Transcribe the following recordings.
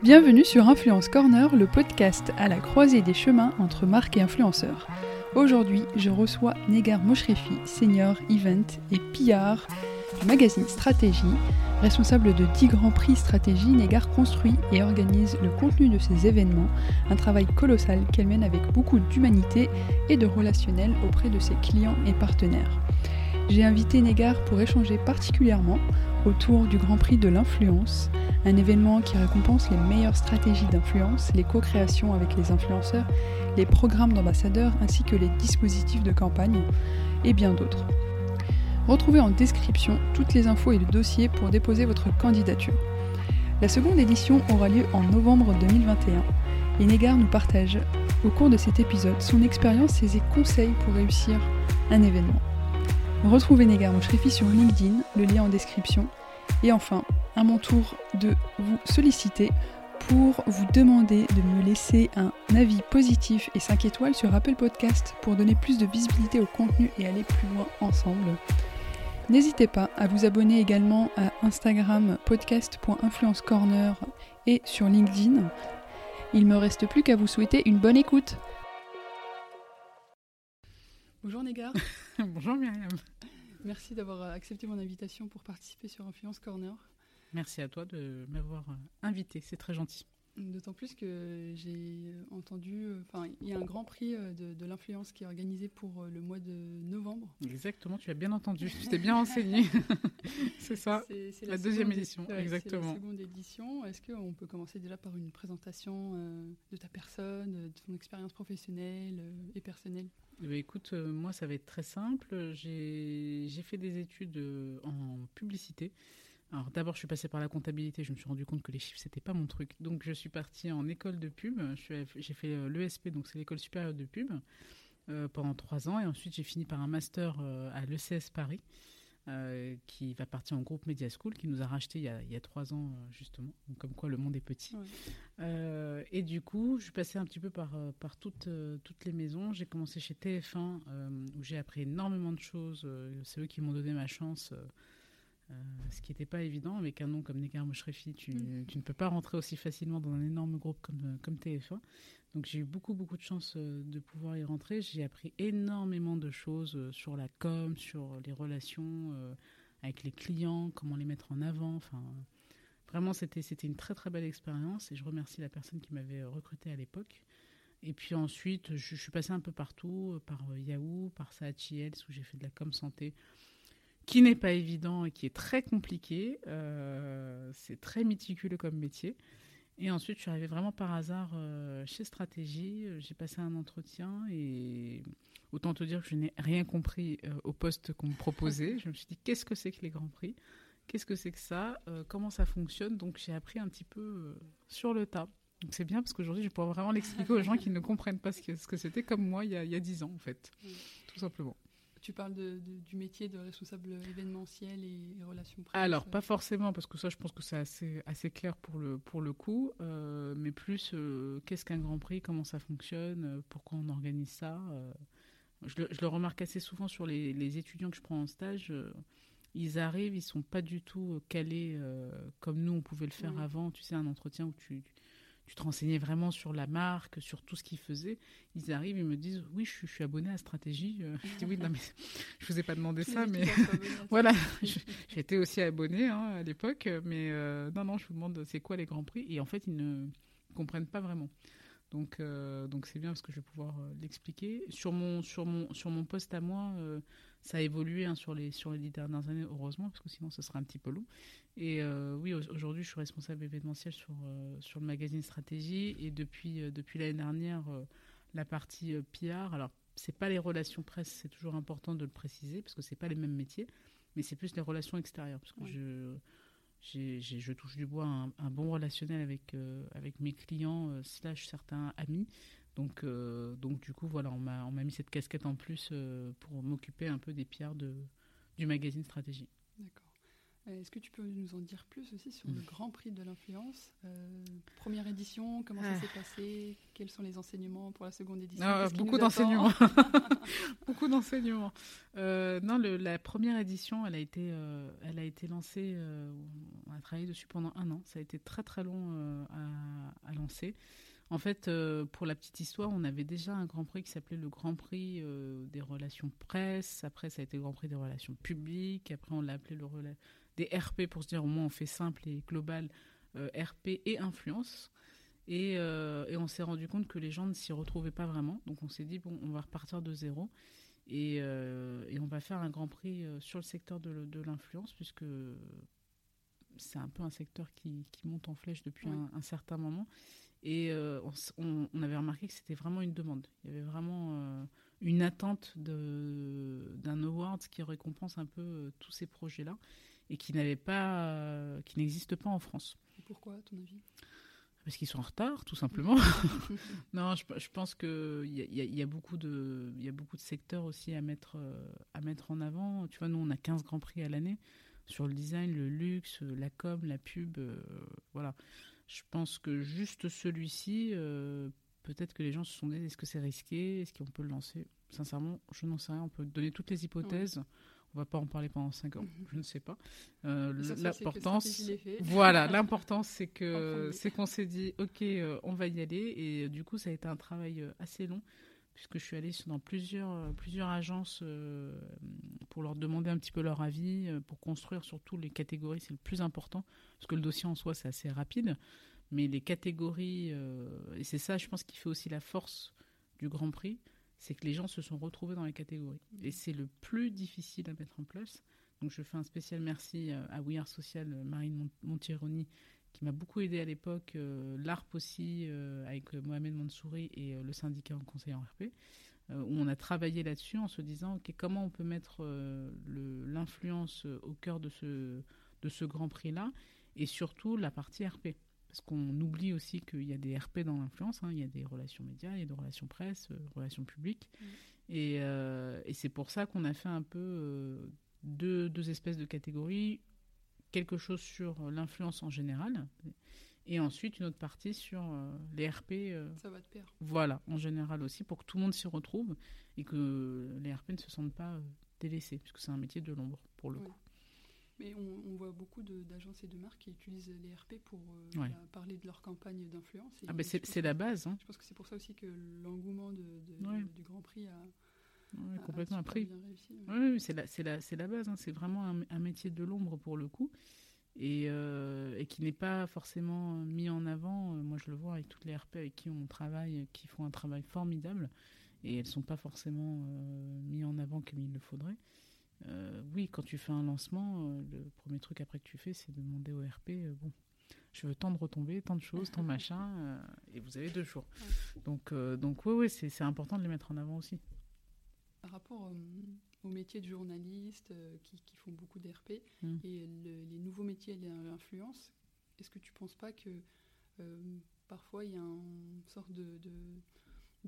Bienvenue sur Influence Corner, le podcast à la croisée des chemins entre marques et influenceurs. Aujourd'hui, je reçois Negar Moshrefi, senior event et PR du magazine Stratégie. Responsable de 10 grands prix stratégie, Negar construit et organise le contenu de ces événements, un travail colossal qu'elle mène avec beaucoup d'humanité et de relationnel auprès de ses clients et partenaires. J'ai invité Negar pour échanger particulièrement autour du Grand Prix de l'influence, un événement qui récompense les meilleures stratégies d'influence, les co-créations avec les influenceurs, les programmes d'ambassadeurs ainsi que les dispositifs de campagne et bien d'autres. Retrouvez en description toutes les infos et le dossier pour déposer votre candidature. La seconde édition aura lieu en novembre 2021 et Negar nous partage au cours de cet épisode son expérience et ses conseils pour réussir un événement. Retrouvez Negar Moshrefi sur LinkedIn, le lien en description. Et enfin, à mon tour de vous solliciter pour vous demander de me laisser un avis positif et 5 étoiles sur Apple Podcast pour donner plus de visibilité au contenu et aller plus loin ensemble. N'hésitez pas à vous abonner également à Instagram podcast.influencecorner et sur LinkedIn. Il me reste plus qu'à vous souhaiter une bonne écoute. Bonjour Négar. Bonjour Myriam. Merci d'avoir accepté mon invitation pour participer sur Influence Corner. Merci à toi de m'avoir invité, c'est très gentil. D'autant plus que j'ai entendu, enfin, il y a un grand prix de, de l'influence qui est organisé pour le mois de novembre. Exactement, tu as bien entendu, tu t'es bien enseigné. c'est ça, c'est la, la, deuxième édition, ouais, exactement. La seconde édition. Est-ce qu'on peut commencer déjà par une présentation euh, de ta personne, de ton expérience professionnelle euh, et personnelle? Eh bien, écoute, euh, moi ça va être très simple. J'ai fait des études euh, en publicité. Alors d'abord, je suis passée par la comptabilité. Je me suis rendu compte que les chiffres c'était pas mon truc. Donc je suis partie en école de pub. J'ai fait euh, l'ESP, donc c'est l'école supérieure de pub, pendant trois ans. Et ensuite, j'ai fini par un master à l'ECS Paris. Euh, qui va partir en groupe Media School, qui nous a racheté il y a, il y a trois ans, justement. Donc, comme quoi, le monde est petit. Ouais. Euh, et du coup, je suis passée un petit peu par, par toutes, toutes les maisons. J'ai commencé chez TF1, euh, où j'ai appris énormément de choses. C'est eux qui m'ont donné ma chance. Euh, ce qui n'était pas évident avec un nom comme Negar Moshrefi, tu, mmh. tu, ne peux pas rentrer aussi facilement dans un énorme groupe comme, comme TF1. Donc j'ai eu beaucoup beaucoup de chance de pouvoir y rentrer. J'ai appris énormément de choses sur la com, sur les relations euh, avec les clients, comment les mettre en avant. Enfin, vraiment c'était c'était une très très belle expérience et je remercie la personne qui m'avait recruté à l'époque. Et puis ensuite, je, je, suis passée un peu partout, par Yahoo, par Saatchi Health, où j'ai fait de la com santé qui n'est pas évident et qui est très compliqué. Euh, c'est très méticuleux comme métier. Et ensuite, je suis arrivée vraiment par hasard euh, chez Stratégie. J'ai passé un entretien et autant te dire que je n'ai rien compris euh, au poste qu'on me proposait. je me suis dit, qu'est-ce que c'est que les Grands Prix? Qu'est-ce que c'est que ça? Euh, Comment ça fonctionne? Donc, j'ai appris un petit peu sur le tas. Donc, c'est bien parce qu'aujourd'hui, je pourrais vraiment l'expliquer aux gens qui ne comprennent pas ce que, c'était comme moi il y, a, 10 ans, en fait. Tout simplement. Tu parles de, de, du métier de responsable événementiel et, et relations presse Alors, pas forcément, parce que ça, je pense que c'est assez, assez clair pour le, pour le coup, euh, mais plus euh, qu'est-ce qu'un Grand Prix, comment ça fonctionne, pourquoi on organise ça? Euh, je, le, je, le, remarque assez souvent sur les, les, étudiants que je prends en stage. ils arrivent, ils sont pas du tout calés comme nous, on pouvait le faire oui. avant. Tu sais, un entretien où tu, tu te renseignais vraiment sur la marque, sur tout ce qu'ils faisaient. Ils arrivent, ils me disent Oui, je, je suis abonné à Stratégie. Euh, je dis Oui, non, mais je ne vous ai pas demandé ça, mais voilà, j'étais aussi abonné hein, à l'époque, mais euh, non, non, je vous demande c'est quoi les grands prix? Et en fait, ils ne comprennent pas vraiment. Donc, euh, donc c'est bien parce que je vais pouvoir euh, l'expliquer. Sur mon, sur, mon, sur mon poste à moi, euh, ça a évolué hein, sur, les, sur les dix dernières années, heureusement, parce que sinon ce serait un petit peu long. Et euh, oui, aujourd'hui, je suis responsable événementiel sur, euh, sur le magazine Stratégie. Et depuis, euh, depuis l'année dernière, la partie PR, alors c'est pas les relations presse, c'est toujours important de le préciser, parce que c'est pas les mêmes métiers, mais c'est plus les relations extérieures. Parce que je je touche du bois un, bon relationnel avec, avec mes clients slash certains amis. Donc, donc du coup, voilà, on m'a, mis cette casquette en plus pour m'occuper un peu des pierres de, du magazine Stratégie. D'accord. Euh, est-ce que tu peux nous en dire plus aussi sur le. Grand Prix de l'influence euh, Première édition, comment ça ah. s'est passé Quels sont les enseignements pour la seconde édition ah, Beaucoup d'enseignements. beaucoup d'enseignements. Euh, non, la première édition, elle a été, elle a été lancée. on a travaillé dessus pendant un an. Ça a été très très long à, à, lancer. En fait, pour la petite histoire, on avait déjà un Grand Prix qui s'appelait le Grand Prix des relations presse. Après, ça a été le Grand Prix des relations publiques. Après, on l'a appelé le relais des RP pour se dire au moins on fait simple et global, euh, RP et influence. Euh, et, on s'est rendu compte que les gens ne s'y retrouvaient pas vraiment. Donc on s'est dit, bon, on va repartir de zéro. Et, euh, on va faire un grand prix sur le secteur de, l'influence, puisque c'est un peu un secteur qui, monte en flèche depuis un, certain moment. Et on, on, avait remarqué que c'était vraiment une demande. Il y avait vraiment une attente d'un award qui récompense un peu tous ces projets-là et qui n'avait pas, euh, qui n'existe pas en France. pourquoi, à ton avis? Parce qu'ils sont en retard, tout simplement. non, je, je pense qu'il y, y, y, a beaucoup de, il y a beaucoup de secteurs aussi à mettre, euh, à mettre en avant. Tu vois, nous, on a 15 grands prix à l'année sur le design, le luxe, la com, la pub, euh, voilà. Je pense que juste celui-ci, peut-être que les gens se sont dit est-ce que c'est risqué, est-ce qu'on peut le lancer? Sincèrement, je n'en sais rien. On peut donner toutes les hypothèses. On va pas en parler pendant 5 ans, mhm. je ne sais pas. Euh, l'importance, voilà, l'importance c'est que c'est qu'on s'est dit ok, euh, on va y aller et euh, du coup ça a été un travail assez long puisque je suis allée dans plusieurs plusieurs agences pour leur demander un petit peu leur avis, pour construire surtout les catégories, c'est le plus important parce que le dossier en soi c'est assez rapide, mais les catégories et c'est ça je pense qui fait aussi la force du Grand Prix c'est que les gens se sont retrouvés dans les catégories. Et c'est le plus difficile à mettre en place. Donc je fais un spécial merci euh, à We Social, euh, Marine Montironi, qui m'a beaucoup aidé à l'époque, euh, l'ARP aussi, avec Mohamed Mansouri et le syndicat en conseil en RP, où on a travaillé là-dessus en se disant, ok, comment on peut mettre l'influence au cœur de ce, de ce Grand Prix-là, et surtout la partie RP. Parce qu'on oublie aussi qu'il y a des RP dans l'influence, hein. il y a des relations médias, il y a des relations presse, euh, relations publiques. Mm. Euh, et, c'est pour ça qu'on a fait un peu euh, deux, deux, espèces de catégories. Quelque chose sur l'influence en général, et ensuite une autre partie sur les RP. ça va de pair. Voilà, en général aussi, pour que tout le monde s'y retrouve et que les RP ne se sentent pas délaissés, puisque c'est un métier de l'ombre, pour le coup. Mais on, voit beaucoup d'agences et de marques qui utilisent les RP pour euh, bah, parler de leur campagne d'influence. Ah ben c'est la base. Hein. Je pense que c'est pour ça aussi que l'engouement de, du Grand Prix a, complètement appris. Oui, c'est la, la, la base. Hein. C'est vraiment un, métier de l'ombre pour le coup. Et, euh, et qui n'est pas forcément mis en avant. Euh, moi, je le vois avec toutes les RP avec qui on travaille, qui font un travail formidable. Et elles ne sont pas forcément mis en avant comme il le faudrait. Euh, oui, quand tu fais un lancement, euh, le premier truc après que tu fais, c'est de demander au RP, euh, bon, je veux tant de retombées, tant de choses, tant de machin, et vous avez deux jours. Donc, donc oui, oui c'est important de les mettre en avant aussi. Par rapport au métier de journaliste qui, qui, font beaucoup d'RP mmh. et les nouveaux métiers de l'influence, est-ce que tu ne penses pas que parfois il y a une sorte de de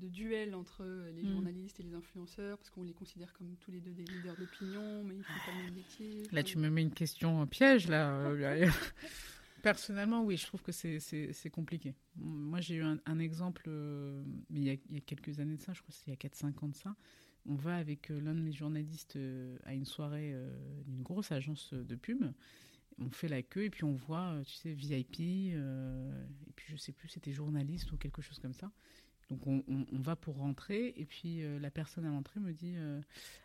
duel entre les hmm. journalistes et les influenceurs, parce qu'on les considère comme tous les deux des leaders d'opinion, mais ils font pas le même métier. Là, tu me mets une question piège, là. Personnellement, oui, je trouve que c'est compliqué. Moi, j'ai eu un, exemple, euh, mais il y, a, quelques années de ça, je crois que c'est il y a 4-5 ans de ça. On va avec euh, l'un de mes journalistes euh, à une soirée d'une grosse agence de pub. On fait la queue et puis on voit, tu sais, VIP, et puis je sais plus, c'était journaliste ou quelque chose comme ça. Donc on, va pour rentrer. Et puis euh, la personne à l'entrée me dit euh,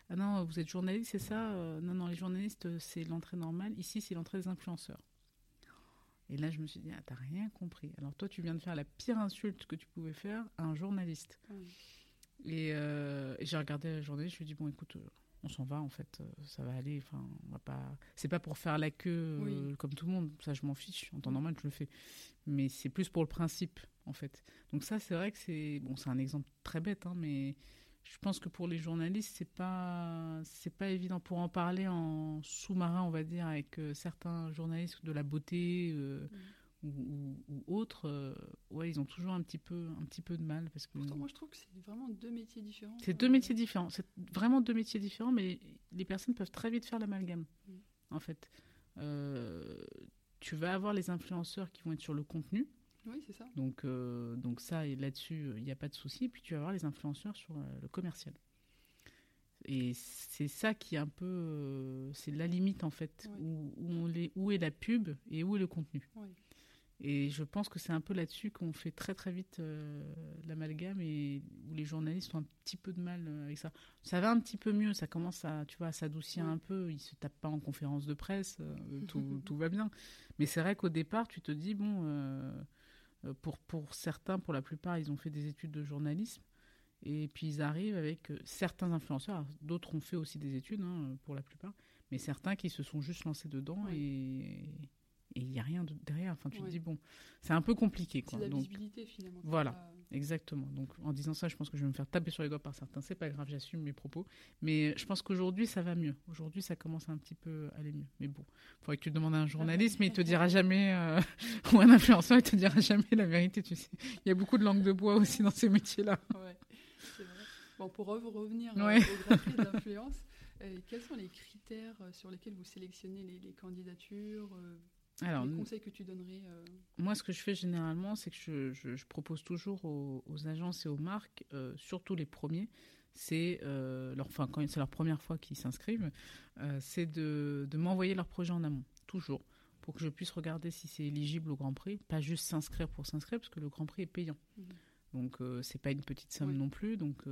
ah non vous êtes journaliste c'est ça euh, non non les journalistes c'est l'entrée normale. Ici c'est l'entrée des influenceurs. Et là je me suis dit ah t'as rien compris. Alors toi tu viens de faire la pire insulte que tu pouvais faire à un journaliste. Et, j'ai regardé la journée je lui ai dit bon écoute on s'en va en fait ça va aller enfin on va pas c'est pas pour faire la queue comme tout le monde ça je m'en fiche en temps normal je le fais mais c'est plus pour le principe en fait. Donc ça, c'est vrai que c'est bon, c'est un exemple très bête, hein, mais je pense que pour les journalistes, c'est pas c'est pas évident pour en parler en sous-marin, on va dire, avec euh, certains journalistes de la beauté euh, mm. Ou, autres. Euh, ouais, ils ont toujours un petit peu un petit peu de mal parce que. moi, je trouve que c'est vraiment deux métiers différents. C'est deux métiers différents. C'est vraiment deux métiers différents, mais les personnes peuvent très vite faire l'amalgame. Mm. En fait, tu vas avoir les influenceurs qui vont être sur le contenu oui, c'est ça. Donc, euh, donc ça, et là-dessus, il n'y a pas de souci. Puis tu vas voir les influenceurs sur euh, le commercial. Et c'est ça qui est un peu, euh, c'est la limite en fait, où, on les, où est la pub et où est le contenu. Et je pense que c'est un peu là-dessus qu'on fait très très vite l'amalgame et où les journalistes ont un petit peu de mal avec ça. Ça va un petit peu mieux, ça commence à, tu vois, s'adoucir un peu. Ils se tapent pas en conférence de presse, tout, tout, va bien. Mais c'est vrai qu'au départ, tu te dis bon euh, pour, pour certains, pour la plupart, ils ont fait des études de journalisme. Et puis ils arrivent avec euh, certains influenceurs, d'autres ont fait aussi des études hein, pour la plupart, mais certains qui se sont juste lancés dedans et il n'y a rien derrière. Enfin, tu te dis, bon, c'est un peu compliqué. C'est la visibilité finalement. Voilà. Exactement. Donc, en disant ça, je pense que je vais me faire taper sur les doigts par certains. C'est pas grave, j'assume mes propos. Mais je pense qu'aujourd'hui, ça va mieux. Aujourd'hui, ça commence un petit peu à aller mieux. Mais bon, il faudrait que tu demandes à un journaliste, mais il te dira jamais, euh, ou un influenceur, il te dira jamais la vérité, tu sais. Il y a beaucoup de langue de bois aussi dans ces métiers-là. Ouais, c'est vrai. Bon, pour revenir euh, ouais. au de l'influence, euh, quels sont les critères sur lesquels vous sélectionnez les, les candidatures alors, les conseils que tu donnerais euh, Moi, ce que je fais généralement, c'est que je, propose toujours aux, agences et aux marques, euh, surtout les premiers, c'est euh, leur, enfin, quand c'est leur première fois qu'ils s'inscrivent, c'est de, m'envoyer leur projet en amont, toujours, pour que je puisse regarder si c'est éligible au Grand Prix, pas juste s'inscrire pour s'inscrire, parce que le Grand Prix est payant. Mmh. Donc c'est pas une petite somme non plus. Donc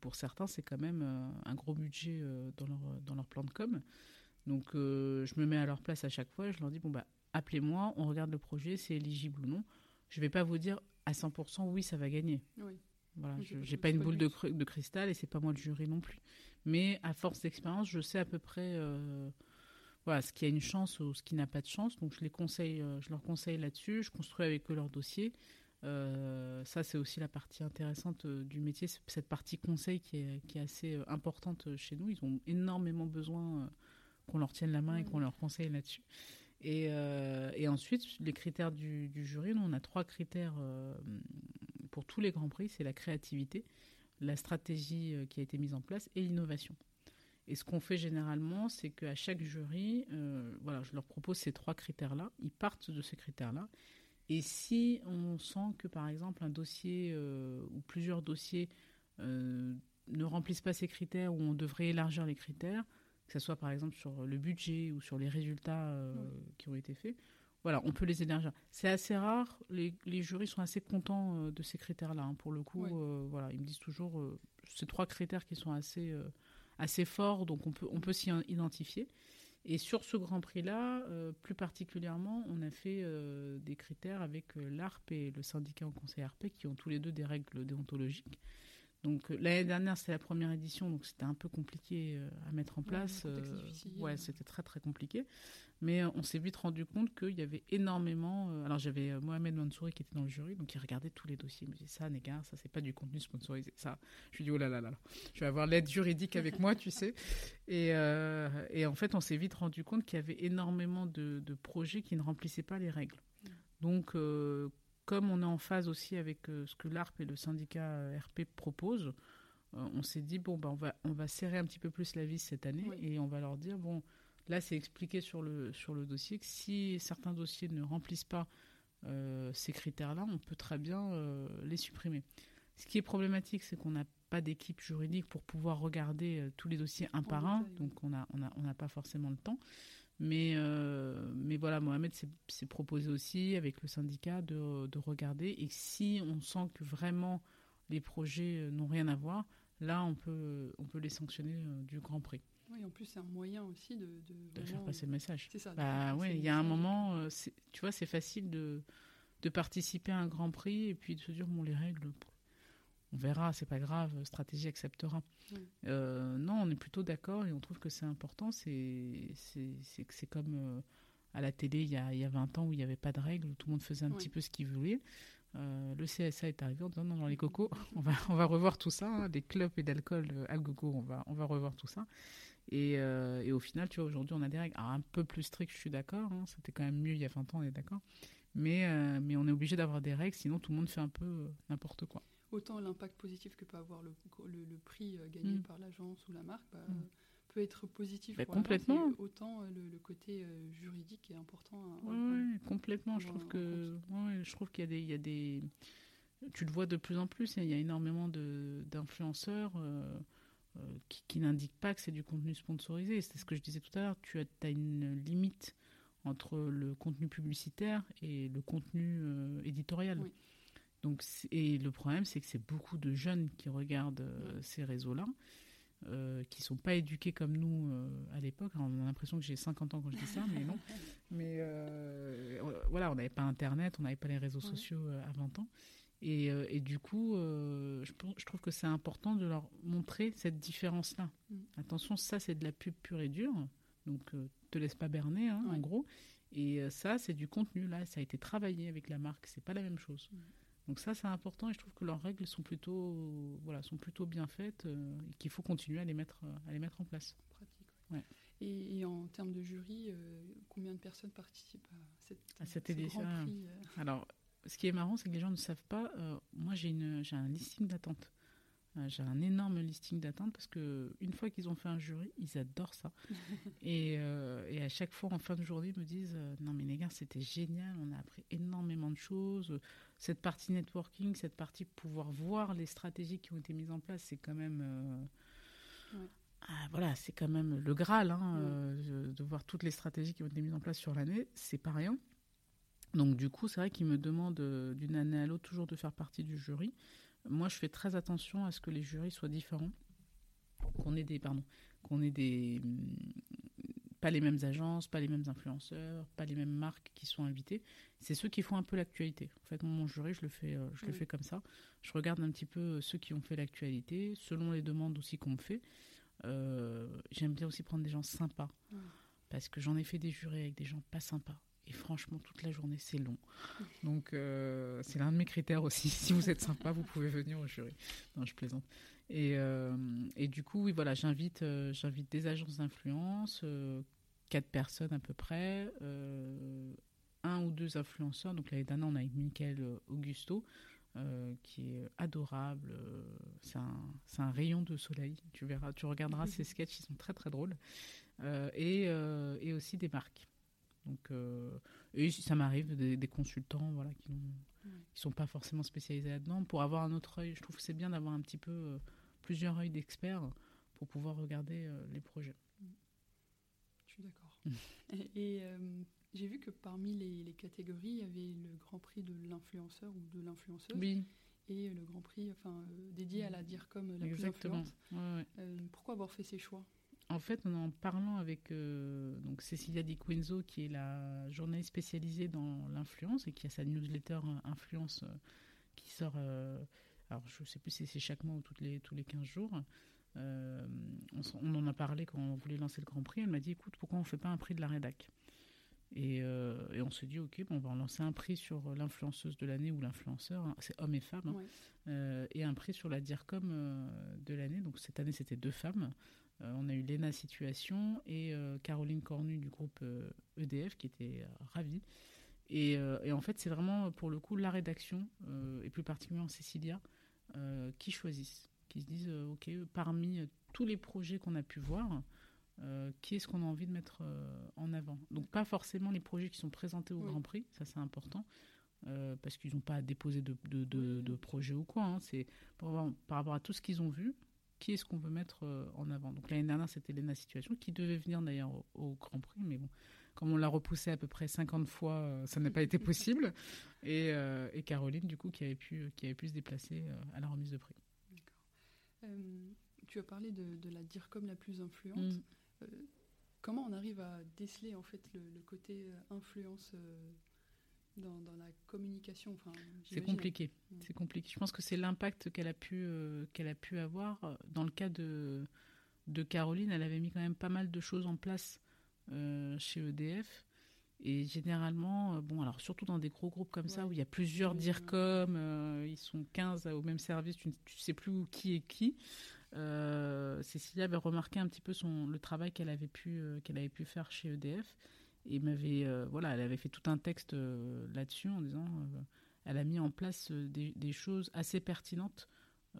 pour certains, c'est quand même un gros budget dans, leur, dans leur plan de com. Donc euh, je me mets à leur place à chaque fois, je leur dis bon bah appelez-moi, on regarde le projet, c'est éligible ou non. Je vais pas vous dire à 100% oui ça va gagner. Oui. Voilà, je n'ai pas une boule de, de, cristal et c'est pas moi le jury non plus. Mais à force d'expérience, je sais à peu près euh, voilà, ce qui a une chance ou ce qui n'a pas de chance. Donc je les conseille, euh, je leur conseille là-dessus. Je construis avec eux leur dossier. ça, c'est aussi la partie intéressante du métier, cette partie conseil qui est, qui est assez importante chez nous. Ils ont énormément besoin qu'on leur tienne la main et qu'on leur conseille là-dessus. Et, euh, et, ensuite, les critères du, jury, nous, on a trois critères euh, pour tous les grands prix, c'est la créativité, la stratégie euh, qui a été mise en place et l'innovation. Et ce qu'on fait généralement, c'est qu'à chaque jury, voilà, je leur propose ces trois critères-là, ils partent de ces critères-là. Et si on sent que, par exemple, un dossier ou plusieurs dossiers ne remplissent pas ces critères ou on devrait élargir les critères, que ce soit par exemple sur le budget ou sur les résultats euh, qui ont été faits. Voilà, on peut les élargir. C'est assez rare, les, les, jurys sont assez contents euh, de ces critères-là. Hein. Pour le coup, euh, voilà, ils me disent toujours ces trois critères qui sont assez, assez forts, donc on peut, on peut s'y identifier. Et sur ce Grand Prix-là, plus particulièrement, on a fait des critères avec l'ARP et le syndicat en conseil ARP qui ont tous les deux des règles déontologiques. Donc euh, l'année dernière, c'était la première édition, donc c'était un peu compliqué euh, à mettre en place. Ouais, euh, c'était très très compliqué. Mais on s'est vite rendu compte qu'il y avait énormément. alors j'avais Mohamed Mansouri qui était dans le jury, donc il regardait tous les dossiers. Il me disait ça, Négar, ça c'est pas du contenu sponsorisé. Ça, je lui dis oh là là là, là. je vais avoir l'aide juridique avec moi, tu sais. Et, et, en fait, on s'est vite rendu compte qu'il y avait énormément de, de, projets qui ne remplissaient pas les règles. Donc comme on est en phase aussi avec euh, ce que l'ARP et le syndicat euh, RP proposent, euh, on s'est dit, bon, ben, on, va, on va serrer un petit peu plus la vis cette année et on va leur dire, bon, là, c'est expliqué sur le, sur le dossier que si certains dossiers ne remplissent pas ces critères-là, on peut très bien les supprimer. Ce qui est problématique, c'est qu'on n'a pas d'équipe juridique pour pouvoir regarder tous les dossiers un par un, donc on n'a on a, on pas forcément le temps. Mais, euh, mais voilà, Mohamed s'est proposé aussi avec le syndicat de, de, regarder. Et si on sent que vraiment les projets euh, n'ont rien à voir, là, on peut, on peut les sanctionner euh, du Grand Prix. Oui, en plus, c'est un moyen aussi de, de, faire passer le message. C'est ça. Bah, oui, il y a un moment, tu vois, c'est facile de, de participer à un Grand Prix et puis de se dire, bon, les règles, on verra, c'est pas grave, stratégie acceptera. Euh, non, on est plutôt d'accord et on trouve que c'est important. C'est c'est comme euh, à la télé il y, a, il y a 20 ans où il n'y avait pas de règles, où tout le monde faisait un petit peu ce qu'il voulait. Euh, le CSA est arrivé en disant non, les cocos, on va, on va revoir tout ça. hein, les clubs et d'alcool euh, à gogo, on va, on va revoir tout ça. Et, euh, et au final, tu vois, aujourd'hui, on a des règles Alors, un peu plus strictes, je suis d'accord. hein, C'était quand même mieux il y a 20 ans, on est d'accord. Mais, euh, mais on est obligé d'avoir des règles, sinon tout le monde fait un peu euh, n'importe quoi. Autant l'impact positif que peut avoir le, le, le prix euh, gagné Mm. par l'agence ou la marque bah, Mm. peut être positif. Bah, pour complètement. autant euh, le, le côté euh, juridique est important. à- ouais, complètement. Je trouve que, ouais, je trouve qu'il y a des, il y a des, tu le vois de plus en plus. hein, Il y a énormément de d'influenceurs euh, euh, qui, qui n'indiquent pas que c'est du contenu sponsorisé. C'est ce que je disais tout à l'heure. Tu as, as une limite entre le contenu publicitaire et le contenu euh, éditorial. Oui. Donc, et le problème, c'est que c'est beaucoup de jeunes qui regardent euh, ces réseaux-là. euh, qui sont pas éduqués comme nous euh, à l'époque. On a l'impression que j'ai 50 ans quand je dis ça, mais non. Mais voilà, on n'avait pas Internet, on n'avait pas les réseaux Ouais. sociaux à 20 ans. Et, et du coup, je, trouve que c'est important de leur montrer cette différence-là. Mm. Attention, ça, c'est de la pub pure et dure. Donc, euh, te laisse pas berner, hein, en gros. Et ça, c'est du contenu. Là, ça a été travaillé avec la marque. C'est pas la même chose. Mm. Donc ça, c'est important. Et je trouve que leurs règles sont plutôt, voilà, sont plutôt bien faites euh, et qu'il faut continuer à les mettre, euh, à les mettre en place. pratique. ouais. Ouais. Et, et en termes de jury, euh, combien de personnes participent à cette, À cette ce édition, ah. Alors, ce qui est marrant, c'est que les gens ne savent pas. moi, j'ai une, j'ai un listing d'attente. Euh, j'ai un énorme listing d'attente parce que une fois qu'ils ont fait un jury, ils adorent ça. et, euh, et à chaque fois, en fin de journée, ils me disent euh, Non, mais les gars, c'était génial. On a appris énormément de choses. Cette partie networking, cette partie pouvoir voir les stratégies qui ont été mises en place, c'est quand même. euh, Ouais. ah, voilà, c'est quand même le Graal hein, Ouais. de voir toutes les stratégies qui ont été mises en place sur l'année. C'est pas rien. Donc du coup, c'est vrai qu'ils me demandent d'une année à l'autre toujours de faire partie du jury. Moi, je fais très attention à ce que les jurys soient différents, qu'on ait des, pardon, qu'on ait des, hum, pas les mêmes agences, pas les mêmes influenceurs, pas les mêmes marques qui sont invitées. C'est ceux qui font un peu l'actualité. En fait, mon jury, je le fais, euh, je le fais comme ça. Je regarde un petit peu euh, ceux qui ont fait l'actualité, selon les demandes aussi qu'on me fait. Euh, J'aime bien aussi prendre des gens sympas, parce que j'en ai fait des jurés avec des gens pas sympas. Et franchement, toute la journée, c'est long. Donc, euh, c'est l'un de mes critères aussi. Si vous êtes sympa, vous pouvez venir au jury. Non, je plaisante. Et, euh, et du coup, oui, voilà, j'invite euh, j'invite des agences d'influence, quatre personnes à peu près, un ou deux influenceurs. Donc, l'année dernière, on a eu Michael Augusto, euh, qui est adorable. euh, c'est un, rayon de soleil. Tu verras, tu regarderas ses sketchs, ils sont très très drôles. Euh, et, et aussi des marques. Donc, euh, et ça m'arrive des, des consultants, voilà, qui ne sont pas forcément spécialisés là-dedans, pour avoir un autre œil. Je trouve que c'est bien d'avoir un petit peu euh, plusieurs œils d'experts pour pouvoir regarder euh, les projets. Je suis d'accord. et j'ai vu que parmi les, les catégories, il y avait le Grand Prix de l'influenceur ou de l'influenceuse Oui, et le Grand Prix enfin, euh, dédié à la DIRCOM la plus exactement. influente. Ouais, ouais. Euh, pourquoi avoir fait ces choix? En fait, en en parlant avec euh, donc Cecilia Di Quinzo, qui est la journaliste spécialisée dans l'influence et qui a sa newsletter euh, Influence euh, qui sort, euh, alors je ne sais plus si c'est chaque mois ou toutes les, tous les 15 jours. On, en a parlé quand on voulait lancer le Grand Prix. Elle m'a dit écoute, pourquoi on ne fait pas un prix de la rédac? Et, et on s'est dit ok, bon, on va en lancer un prix sur l'influenceuse de l'année ou l'influenceur, hein, c'est homme et femme, hein, Ouais. et un prix sur la DIRCOM de l'année. Donc cette année, c'était deux femmes. Euh, on a eu Léna Situation et euh, Caroline Cornu du groupe euh, EDF qui était ravie. Et, et en fait, c'est vraiment pour le coup la rédaction, et plus particulièrement Cécilia, qui choisissent, qui se disent ok, parmi tous les projets qu'on a pu voir, euh, qui est-ce qu'on a envie de mettre euh, en avant? Donc, pas forcément les projets qui sont présentés au Oui. Grand Prix, ça c'est important. euh, parce qu'ils n'ont pas à déposer de, de, de, de projet ou quoi. hein. C'est par rapport à tout ce qu'ils ont vu, qui est-ce qu'on veut mettre euh, en avant. Donc l'année dernière, c'était Lena Situation, qui devait venir d'ailleurs au, au Grand Prix, mais bon, comme on l'a repoussé à peu près 50 fois, euh, ça n'a pas été possible. Et, euh, et Caroline, du coup, qui avait pu, qui avait pu se déplacer à la remise de prix. Euh, Tu as parlé de, de la DIRCOM la plus influente. Mm. Euh, comment on arrive à déceler en fait le, le côté influence dans, dans la communication enfin, C'est compliqué. C'est compliqué. Je pense que c'est l'impact qu'elle a pu euh, qu'elle a pu avoir. Dans le cas de de Caroline, elle avait mis quand même pas mal de choses en place euh, chez EDF Et généralement, bon, alors surtout dans des gros groupes comme ça, où il y a plusieurs DIRCOM, ils sont 15 au même service, tu ne sais plus qui est qui. Cécilia avait remarqué un petit peu son, le travail qu'elle avait, pu, qu'elle avait pu faire chez EDF et m'avait voilà elle avait fait tout un texte là-dessus en disant elle a mis en place des, des choses assez pertinentes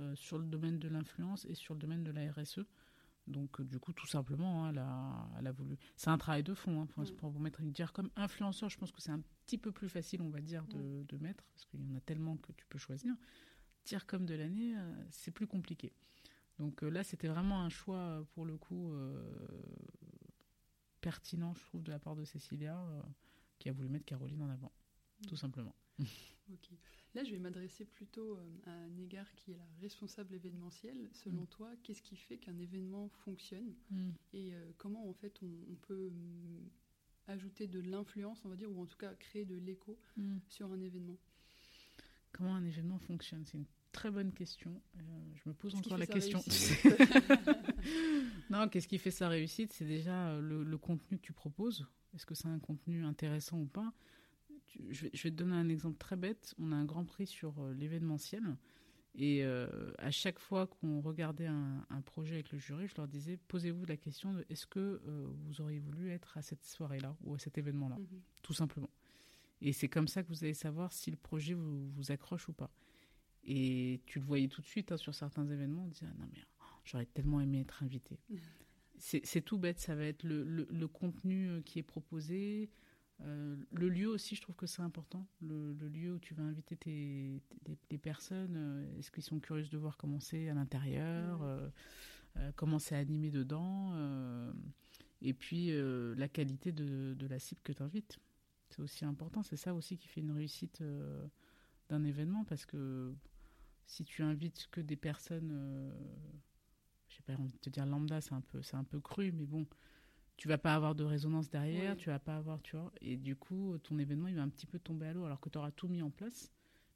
euh, sur le domaine de l'influence et sur le domaine de la RSE. Donc, euh, du coup, tout simplement, hein, elle, a, elle, a, voulu. C'est un travail de fond. Hein, pour, pour, vous mettre une dire comme influenceur, je pense que c'est un petit peu plus facile, on va dire, de, de mettre, parce qu'il y en a tellement que tu peux choisir. Dire comme de l'année, euh, c'est plus compliqué. Donc là, c'était vraiment un choix, pour le coup, pertinent, je trouve, de la part de Cécilia, qui a voulu mettre Caroline en avant, tout simplement. ok. Là, je vais m'adresser plutôt euh, à un égard qui est la responsable événementielle. Selon mm. toi, qu'est-ce qui fait qu'un événement fonctionne mm. et euh, comment en fait on, peut mm, ajouter de l'influence, on va dire, ou en tout cas créer de l'écho sur un événement? Comment un événement fonctionne? C'est une très bonne question. Euh, je me pose encore la question. non, qu'est-ce qui fait sa réussite? C'est déjà le, contenu que tu proposes. Est-ce que c'est un contenu intéressant ou pas? Je vais, te donner un exemple très bête. On a un grand prix sur euh, l'événementiel. Et euh, à chaque fois qu'on regardait un, projet avec le jury, je leur disais posez-vous la question de est-ce que euh, vous auriez voulu être à cette soirée-là ou à cet événement-là? Mhm. Tout simplement. Et c'est comme ça que vous allez savoir si le projet vous, vous accroche ou pas. Et tu le voyais tout de suite hein, sur certains événements, on disait ah non, mais oh, j'aurais tellement aimé être invité. c'est tout bête, ça va être le, le contenu qui est proposé, euh, le lieu aussi, je trouve que c'est important. Le, lieu où tu vas inviter tes, des personnes, euh, est-ce qu'ils sont curieux de voir comment c'est à l'intérieur, euh, comment c'est animé dedans, et puis la qualité de, de, la cible que tu invites. C'est aussi important. C'est ça aussi qui fait une réussite d'un événement, parce que si tu invites que des personnes, j'ai pas envie de te dire lambda, c'est un peu, c'est un peu cru, mais bon tu vas pas avoir de résonance derrière, tu vas pas avoir, tu vois. Et du coup, ton événement, il va un petit peu tomber à l'eau, alors que tu auras tout mis en place,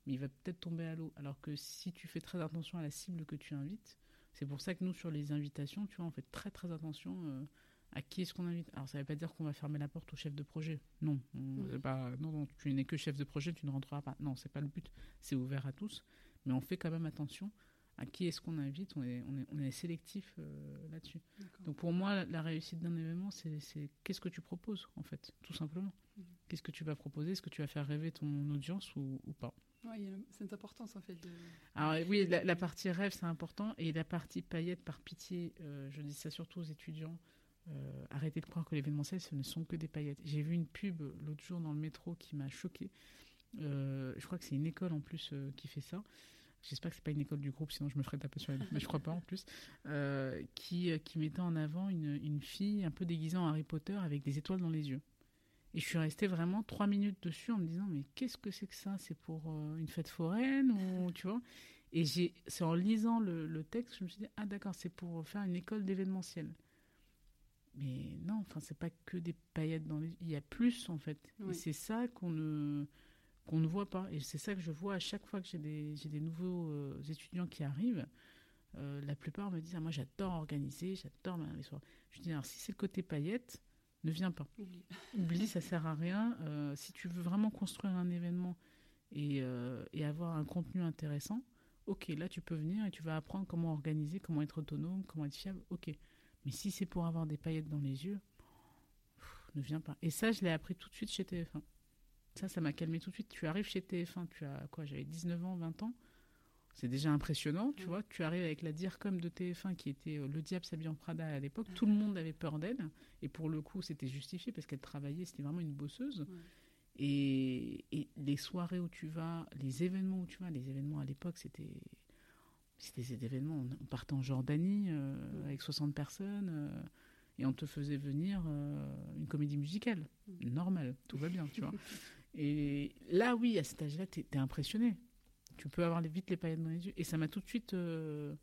mais il va peut-être tomber à l'eau. Alors que si tu fais très attention à la cible que tu invites, c'est pour ça que nous, sur les invitations, tu vois, on fait très très attention euh, à qui est-ce qu'on invite. Alors, ça ne veut pas dire qu'on va fermer la porte au chef de projet. Non, pas, non, non, tu n'es que chef de projet, tu ne rentreras pas. Non, c'est pas le but. C'est ouvert à tous, mais on fait quand même attention à qui est-ce qu'on invite, on est, on est, on est sélectif euh, là-dessus. Donc pour moi, la, réussite d'un événement, c'est qu'est-ce que tu proposes, en fait, tout simplement. Mhm. Qu'est-ce que tu vas proposer? Est-ce que tu vas faire rêver ton audience ou, pas? Oui, c'est important, en fait. De... Alors oui, la, partie rêve, c'est important. Et la partie paillette, par pitié, euh, je dis ça surtout aux étudiants, euh, arrêtez de croire que l'événementiel, ce ne sont que des paillettes. J'ai vu une pub l'autre jour dans le métro qui m'a choqué. je crois que c'est une école en plus qui fait ça. J'espère que c'est pas une école du groupe, sinon je me ferais taper sur les mais je crois pas en plus, euh, qui, euh, qui mettait en avant une, une, fille un peu déguisée en Harry Potter avec des étoiles dans les yeux. Et je suis restée vraiment trois minutes dessus en me disant mais qu'est-ce que c'est que ça? C'est pour euh, une fête foraine ou tu vois? Et c'est en lisant le, le, texte je me suis dit ah d'accord c'est pour faire une école d'événementiel. Mais non, enfin c'est pas que des paillettes dans les, il y a plus en fait. Et c'est ça qu'on ne qu'on ne voit pas. Et c'est ça que je vois à chaque fois que j'ai des, des, nouveaux euh, étudiants qui arrivent. Euh, la plupart me disent ah, Moi, j'adore organiser, j'adore les soirs. Je dis Alors, si c'est le côté paillette, ne viens pas. Oublie, Oublie ça sert à rien. Euh, si tu veux vraiment construire un événement et, et, avoir un contenu intéressant, ok, là, tu peux venir et tu vas apprendre comment organiser, comment être autonome, comment être fiable, ok. Mais si c'est pour avoir des paillettes dans les yeux, ne viens pas. Et ça, je l'ai appris tout de suite chez TF1. Ça, ça m'a calmé tout de suite. Tu arrives chez TF1, tu as quoi J'avais 19 ans, 20 ans. C'est déjà impressionnant, tu vois. Tu arrives avec la DIRCOM de TF1 qui était euh, le diable s'habille en Prada à l'époque. Tout le monde avait peur d'elle. Et pour le coup, c'était justifié parce qu'elle travaillait, c'était vraiment une bosseuse. Et, les soirées où tu vas, les événements où tu vas, les événements à l'époque, c'était. C'était des événements. On partait en Jordanie euh, avec 60 personnes euh, et on te faisait venir une comédie musicale. Normale, tout va bien, tu vois. Et là, oui, à cet âge-là, tu es, impressionné. Tu peux avoir vite les paillettes dans les yeux. Et ça m'a tout de suite. Euh,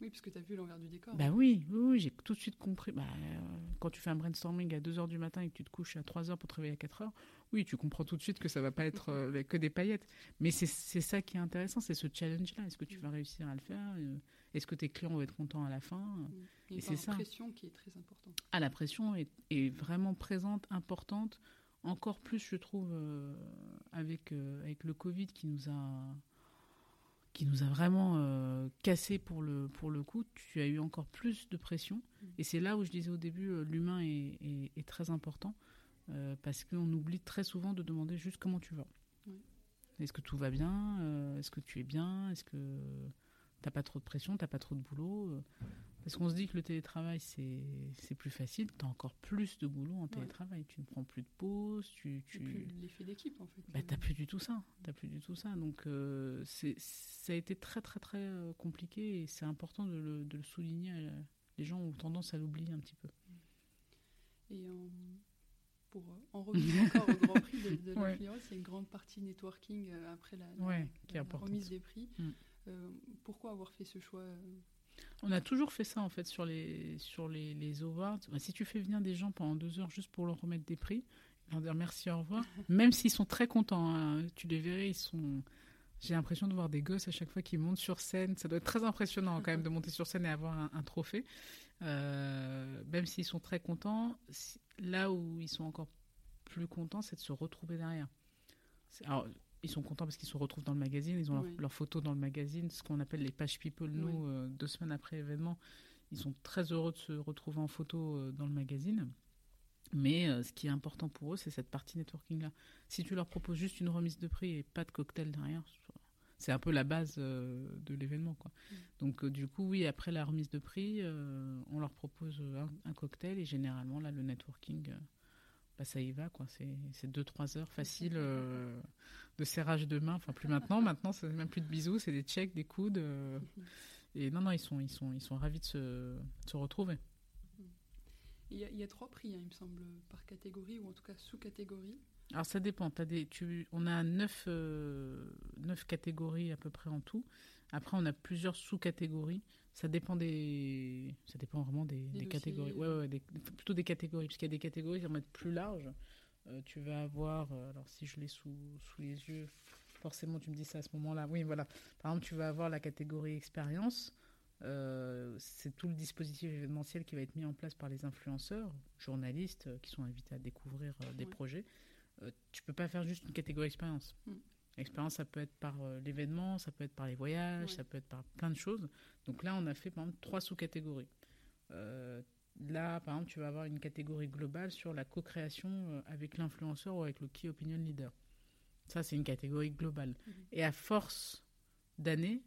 oui, parce que tu as vu l'envers du décor. Bah oui, oui, j'ai tout de suite compris. Bah, euh, quand tu fais un brainstorming à 2h du matin et que tu te couches à 3h pour te réveiller à 4h, oui, tu comprends tout de suite que ça va pas être euh, que des paillettes. Mais c'est ça qui est intéressant, c'est ce challenge-là. Est-ce que tu vas réussir à le faire Est-ce que tes clients vont être contents à la fin Il y a une pression qui est très importante. Ah, la pression est, est vraiment présente, importante encore plus, je trouve, euh, avec, euh, avec le Covid qui nous a, qui nous a vraiment euh, cassé pour le, pour le coup, tu as eu encore plus de pression. Et c'est là où je disais au début, l'humain est, est- est très important, parce qu'on oublie très souvent de demander juste comment tu vas. Est-ce que tout va bien Est-ce que tu es bien Est-ce que t'as pas trop de pression T'as pas trop de boulot Parce qu'on se dit que le télétravail, c'est plus facile. Tu as encore plus de boulot en télétravail. Tu ne prends plus de pause, tu... Tu... plus l'effet d'équipe en fait. Bah, t'as plus du tout ça. Plus du tout ça. Donc, euh, ça a été très, très, très euh, compliqué et c'est important de le, de le souligner. Les gens ont tendance à l'oublier un petit peu. Et en- pour euh, en revenir encore au Grand Prix de, de Ouais. c'est une grande partie networking après la, la- Ouais, qui est la importante. remise des prix. Mm. Euh, pourquoi avoir fait ce choix On a toujours fait ça, en fait, sur les, sur les, les awards. Si tu fais venir des gens pendant deux heures juste pour leur remettre des prix, leur dire merci, au revoir, même s'ils sont très contents, hein, tu les verrais, ils sont. J'ai l'impression de voir des gosses à chaque fois qu'ils montent sur scène. Ça doit être très impressionnant quand même de monter sur scène et avoir un, un trophée. Euh, même s'ils sont très contents, si- là où ils sont encore plus contents, c'est de se retrouver derrière. Alors, ils sont contents parce qu'ils se retrouvent dans le magazine, ils ont Oui. leurs leurs photos dans le magazine, ce qu'on appelle les pages people. Nous, Oui. euh, deux semaines après l'événement, ils sont très heureux de se retrouver en photo euh, dans le magazine. Mais euh, ce qui est important pour eux, c'est cette partie networking-là. Si tu leur proposes juste une remise de prix et pas de cocktail derrière, c'est un peu la base de l'événement. quoi. Donc, du coup, oui, après la remise de prix, on leur propose un, un cocktail et généralement, là, le networking, bah, ça y va. quoi. C'est c'est deux, trois heures faciles euh, de serrage de main. Enfin, plus maintenant. Maintenant, c'est même plus de bisous, c'est des checks, des coudes. euh, et non, non, ils sont, ils sont, ils sont ravis de se, de se retrouver. Il y, a, il y a trois prix, hein, il me semble, par catégorie, ou en tout cas sous-catégorie. Alors ça dépend. T'as des, tu, on a neuf, euh, neuf catégories à peu près en tout. Après, on a plusieurs sous-catégories. Ça dépend des, ça dépend vraiment des, catégories. Ouais, ouais, des- plutôt des catégories, parce qu'il y a des catégories qui vont être plus larges. Euh, tu vas avoir, euh, alors si je l'ai sous, sous les yeux, forcément tu me dis ça à ce moment-là. Oui, voilà. Par exemple, tu vas avoir la catégorie expérience. Euh, c'est tout le dispositif événementiel qui va être mis en place par les influenceurs, journalistes qui sont invités à découvrir euh, des Ouais. projets. Tu peux pas faire juste une catégorie expérience. Mm. Expérience, ça peut être par euh, l'événement, ça peut être par les voyages, Ouais. ça peut être par plein de choses. Donc là, on a fait par exemple trois sous-catégories. Euh, là, par exemple, tu vas avoir une catégorie globale sur la co-création euh, avec l'influenceur ou avec le key opinion leader. Ça, c'est une catégorie globale. Mhm. Et à force d'années,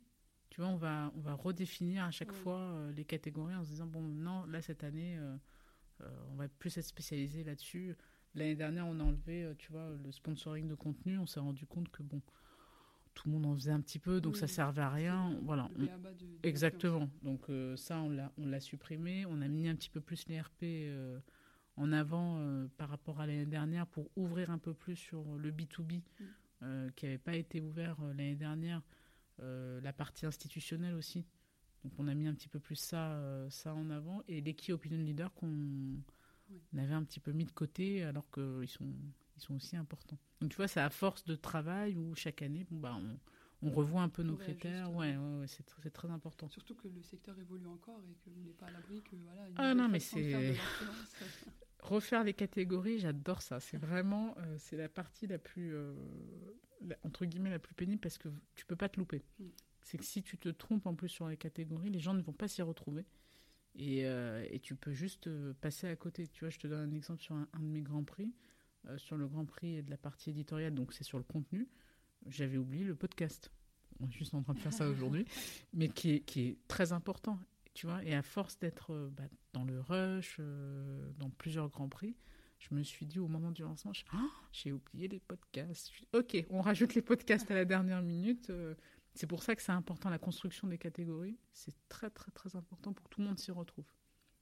tu vois, on va, on va redéfinir à chaque Ouais. fois euh, les catégories en se disant, bon, non, là, cette année, euh, euh, on va plus être spécialisé là-dessus. L'année dernière, on a enlevé, euh, tu vois, le sponsoring de contenu. On s'est rendu compte que, bon, tout le monde en faisait un petit peu, donc Oui, ça servait à rien. Voilà. de- de Exactement. Donc euh, ça, on l'a, on l'a supprimé. On a mis un petit peu plus les RP euh, en avant euh, par rapport à l'année dernière pour ouvrir un peu plus sur le B2B Mm. qui n'avait pas été ouvert l'année dernière. La partie institutionnelle aussi. Donc on a mis un petit peu plus ça, ça en avant. Et les key opinion leaders qu'on on avait un petit peu mis de côté alors qu'ils sont, ils sont aussi importants. Donc tu vois, c'est à force de travail où chaque année, bon, bah, on, on revoit un peu nos critères. ouais. Ouais, ouais, ouais, c'est, tr- c'est très important. Surtout que le secteur évolue encore et que vous n'êtes pas à l'abri que voilà. une Ah non, mais c'est-. Refaire les catégories, j'adore ça. C'est vraiment, euh, c'est la partie la plus, euh, la- entre guillemets, la plus pénible parce que tu peux pas te louper. Mm. C'est que si tu te trompes en plus sur les catégories, les gens ne vont pas s'y retrouver. Et, euh, et tu peux juste euh, passer à côté. Tu vois, je te donne un exemple sur un, un de mes grands prix. Euh, sur le grand prix de la partie éditoriale, donc c'est sur le contenu, j'avais oublié le podcast. On est juste en train de faire ça aujourd'hui, mais qui est, qui est très important. Tu vois, et à force d'être euh, bah, dans le rush, dans plusieurs grands prix, je me suis dit au moment du lancement, Ah, j'ai oublié les podcasts. Je suis- ok, on rajoute les podcasts à la dernière minute. Euh, c'est pour ça que c'est important la construction des catégories. C'est très très très important pour que tout le monde s'y retrouve.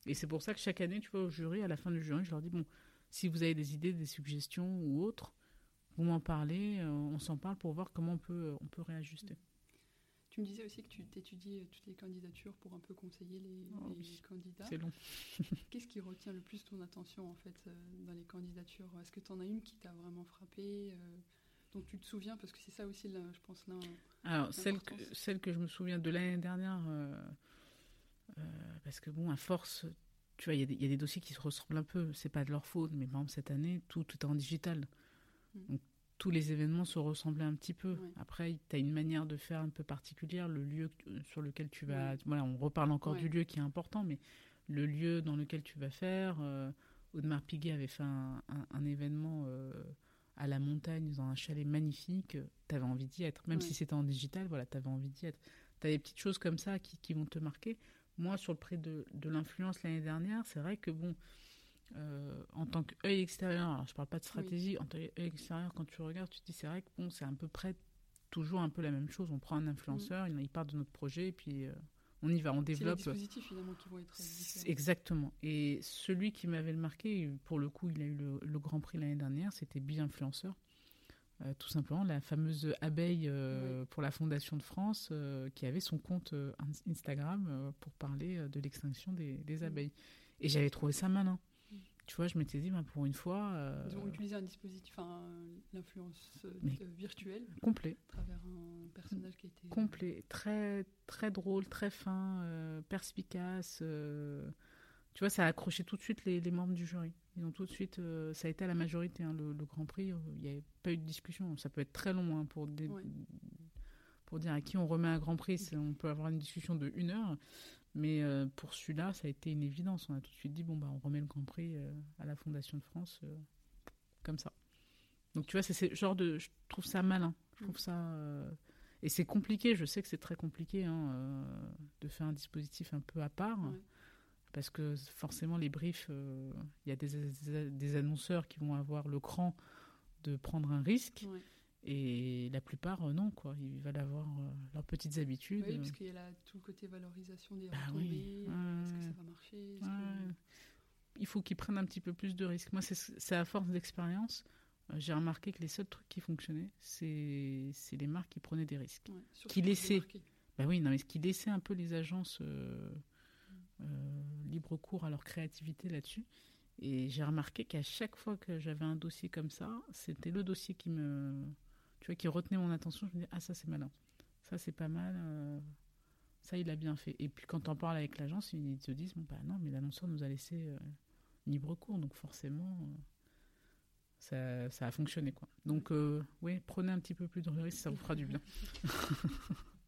Et c'est pour ça que chaque année, tu vois, au jury, à la fin du jury, je leur dis bon, si vous avez des idées, des suggestions ou autres, vous m'en parlez, euh, on s'en parle pour voir comment on peut on peut réajuster. Tu me disais aussi que tu t'étudies toutes les candidatures pour un peu conseiller les, Oh les oui. candidats. C'est long. Qu'est-ce qui retient le plus ton attention en fait euh, dans les candidatures? Est-ce que tu en as une qui t'a vraiment frappé, euh, dont tu te souviens Parce que c'est ça aussi, là, je pense, là. Alors, celle que, celle que je me souviens de l'année dernière, euh, euh, parce que bon, à force tu vois, il y, a des dossiers qui se ressemblent un peu. C'est pas de leur faute, mais par exemple, cette année, tout, tout est en digital. Mm. Donc, tous les événements se ressemblaient un petit peu. Après, tu as une manière de faire un peu particulière, le lieu sur lequel tu vas. Voilà, on reparle encore du lieu qui est important, mais le lieu dans lequel tu vas faire. Euh, Audemars Piguet avait fait un, événement euh, à la montagne, dans un chalet magnifique. Tu avais envie d'y être, même si c'était en digital, voilà, tu avais envie d'y être. Tu as des petites choses comme ça qui, qui vont te marquer. Moi, sur le prix de, de l'influence l'année dernière, c'est vrai que, bon, euh, en tant qu'œil extérieur, alors je parle pas de stratégie, en tant qu'œil extérieur, quand tu regardes, tu te dis, c'est vrai que, bon, c'est à peu près toujours un peu la même chose. On prend un influenceur, mm. il part de notre projet, et puis euh, on y va, on développe. C'est les dispositifs, finalement, qui vont être différents. Exactement. Et celui qui m'avait le marqué, pour le coup, il a eu le, Grand Prix l'année dernière, c'était Bi-Influenceur. Euh, tout simplement la fameuse abeille euh, pour la Fondation de France euh, qui avait son compte Instagram pour parler de l'extinction des, mm. abeilles. Et j'avais trouvé ça malin. Tu vois, je m'étais dit, bah, pour une fois. Ils ont utilisé un dispositif, l'influence virtuelle. Complet. À travers un personnage qui était. Complet. Très, très drôle, très fin, perspicace. tu vois, ça a accroché tout de suite les, les membres du jury. Ils ont tout de suite, euh, ça a été à la majorité, hein, le, Grand Prix. Euh, il n'y a pas eu de discussion. Ça peut être très long hein, pour, pour dire à qui on remet un Grand Prix. On peut avoir une discussion de une heure. Mais euh, pour celui-là, ça a été une évidence. On a tout de suite dit bon, bah, on remet le Grand Prix à la Fondation de France, comme ça. Donc tu vois, c'est ce genre de. Je trouve ça malin. Je trouve ça. et c'est compliqué, je sais que c'est très compliqué hein, de faire un dispositif un peu à part. Parce que forcément, les briefs, euh, il y a des, des, annonceurs qui vont avoir le cran de prendre un risque. Et la plupart, euh, non, quoi. Ils veulent avoir euh, leurs petites habitudes. Oui, parce qu'il y a là, tout le côté valorisation des bah retombées. Est-ce que ça va marcher? Il faut qu'ils prennent un petit peu plus de risques. Moi, c'est à force d'expérience. J'ai remarqué que les seuls trucs qui fonctionnaient, c'est les marques qui prenaient des risques. qui laissaient. Bah oui, non, mais qui laissaient un peu les agences euh, libre cours à leur créativité là-dessus. Et j'ai remarqué qu'à chaque fois que j'avais un dossier comme ça, c'était le dossier qui me, tu vois, qui retenait mon attention. Je me disais ah ça c'est malin, ça c'est pas mal, euh, ça il a bien fait. Et puis quand on parle avec l'agence, ils te disent bon bah non mais l'annonceur nous a laissé euh, libre cours, donc forcément ça, ça, a fonctionné quoi. Donc oui, prenez un petit peu plus de risques, ça vous fera du bien.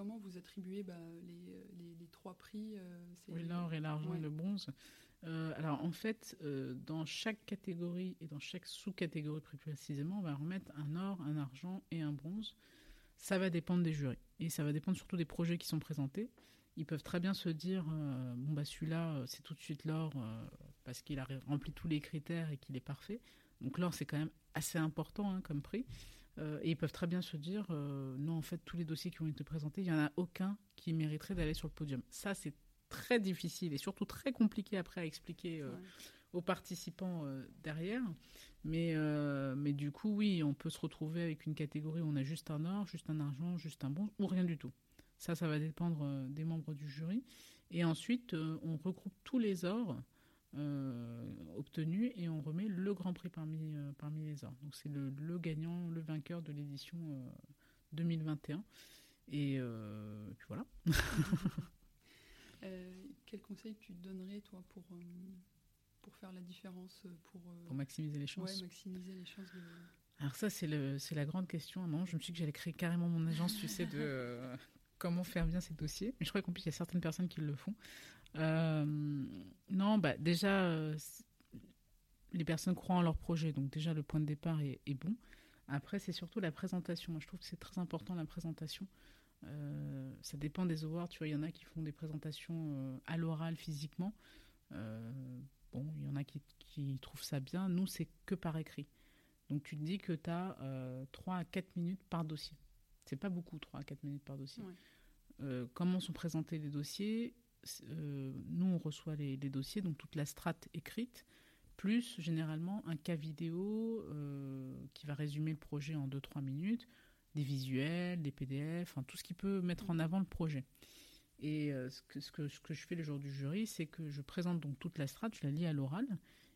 comment vous attribuez bah, les, les, trois prix euh, Oui, l'or et l'argent et le bronze. Euh, alors en fait, euh, dans chaque catégorie et dans chaque sous-catégorie plus précisément, on va remettre un or, un argent et un bronze. Ça va dépendre des jurys et ça va dépendre surtout des projets qui sont présentés. Ils peuvent très bien se dire bon bah celui-là c'est tout de suite l'or parce qu'il a rempli tous les critères et qu'il est parfait. Donc l'or c'est quand même assez important hein, comme prix. Euh, et ils peuvent très bien se dire, euh, non, en fait, tous les dossiers qui ont été présentés, il n'y en a aucun qui mériterait d'aller sur le podium. Ça, c'est très difficile et surtout très compliqué après à expliquer euh, aux participants derrière. Mais, mais du coup, oui, on peut se retrouver avec une catégorie où on a juste un or, juste un argent, juste un bon ou rien du tout. Ça, ça va dépendre des membres du jury. Et ensuite, on regroupe tous les ors euh, obtenu et on remet le Grand Prix parmi, euh, parmi les ordres. Donc c'est le, le, gagnant, le vainqueur de l'édition 2021. Euh, et puis voilà. quel conseil tu donnerais toi pour, pour faire la différence pour, pour maximiser les chances ouais, maximiser les chances de... Alors ça c'est la grande question. Non, je me suis dit que j'allais créer carrément mon agence, tu sais, de comment faire bien ces dossiers. Mais je crois qu'en plus il y a certaines personnes qui le font. Euh, non, bah déjà, euh, les personnes croient en leur projet, donc déjà le point de départ est, bon. Après, c'est surtout la présentation. Moi, je trouve que c'est très important la présentation. Euh, ça dépend des awards. Tu vois, il y en a qui font des présentations à l'oral physiquement. bon, il y en a qui, qui, trouvent ça bien. Nous, c'est que par écrit. Donc, tu te dis que tu as 3 à 4 minutes par dossier. C'est pas beaucoup, 3 à 4 minutes par dossier. comment sont présentés les dossiers? Nous, on reçoit les, dossiers, donc toute la strate écrite, plus généralement un cas vidéo euh, qui va résumer le projet en 2-3 minutes, des visuels, des PDF, tout ce qui peut mettre en avant le projet. Et euh, ce, que, ce, que, ce, que, je fais le jour du jury, c'est que je présente donc toute la strate, je la lis à l'oral,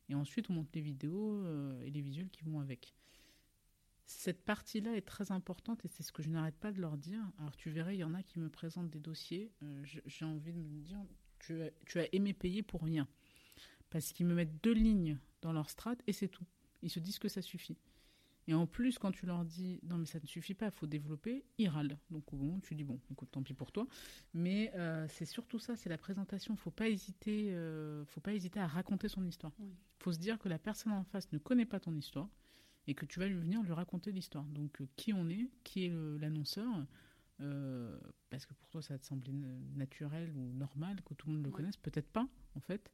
et ensuite on monte les vidéos et les visuels qui vont avec. Cette partie-là est très importante et c'est ce que je n'arrête pas de leur dire. Alors tu verrais, il y en a qui me présentent des dossiers. Euh, j'ai envie de me dire, tu, as, tu as aimé payer pour rien. Parce qu'ils me mettent deux lignes dans leur strat et c'est tout. Ils se disent que ça suffit. Et en plus, quand tu leur dis non, mais ça ne suffit pas, il faut développer, ils râlent. Donc bon, tu dis bon, écoute, tant pis pour toi. Mais euh, c'est surtout ça, c'est la présentation. Faut pas hésiter, euh, faut pas hésiter à raconter son histoire. Il faut se dire que la personne en face ne connaît pas ton histoire et que tu vas lui venir lui raconter l'histoire. Donc euh, qui on est, qui est l'annonceur. parce que pour toi, ça te semblait naturel ou normal que tout le monde le connaisse, peut-être pas, en fait.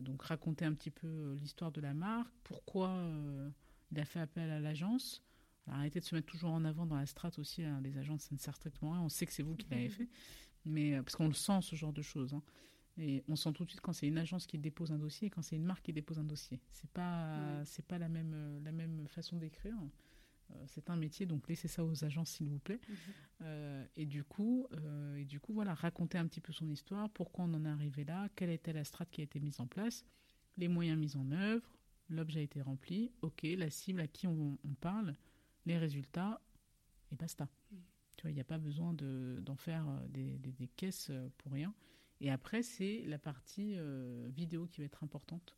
donc raconter un petit peu l'histoire de la marque, pourquoi il a fait appel à l'agence. Arrêtez de se mettre toujours en avant dans la strate aussi. Hein. Les agences, ça ne sert strictement rien. On sait que c'est vous qui l'avez fait. Mais, euh, parce qu'on le sent, ce genre de choses. Hein. Et on sent tout de suite quand c'est une agence qui dépose un dossier et quand c'est une marque qui dépose un dossier. C'est pas, c'est pas la même, euh, la même façon d'écrire. Euh, c'est un métier, donc laissez ça aux agences, s'il vous plaît. Mhm. et du coup, et du coup, voilà, raconter un petit peu son histoire, pourquoi on en est arrivé là, quelle était la strate qui a été mise en place, les moyens mis en œuvre, l'objet a été rempli, ok, la cible à qui on, parle, les résultats, et basta. Mm. Tu vois, il n'y a pas besoin d'en faire euh, des, caisses euh, pour rien. Et après, c'est la partie euh, vidéo qui va être importante.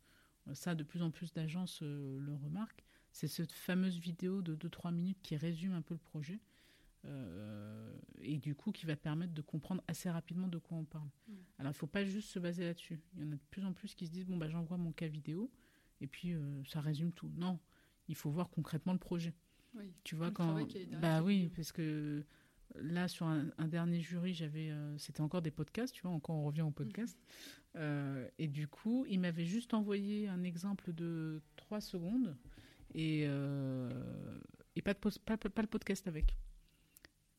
Ça, de plus en plus d'agences le remarquent. C'est cette fameuse vidéo de 2-3 minutes qui résume un peu le projet. et du coup, qui va permettre de comprendre assez rapidement de quoi on parle. Mm. Alors, il ne faut pas juste se baser là-dessus. Il y en a de plus en plus qui se disent, bon, bah, j'envoie mon cas vidéo et puis euh, ça résume tout. Non, il faut voir concrètement le projet. tu vois quand bah oui, parce que là sur un, dernier jury, j'avais euh, c'était encore des podcasts, tu vois, encore on revient au podcast. Euh, et du coup, il m'avait juste envoyé un exemple de 3 secondes et, et pas, de pas, pas, le podcast avec.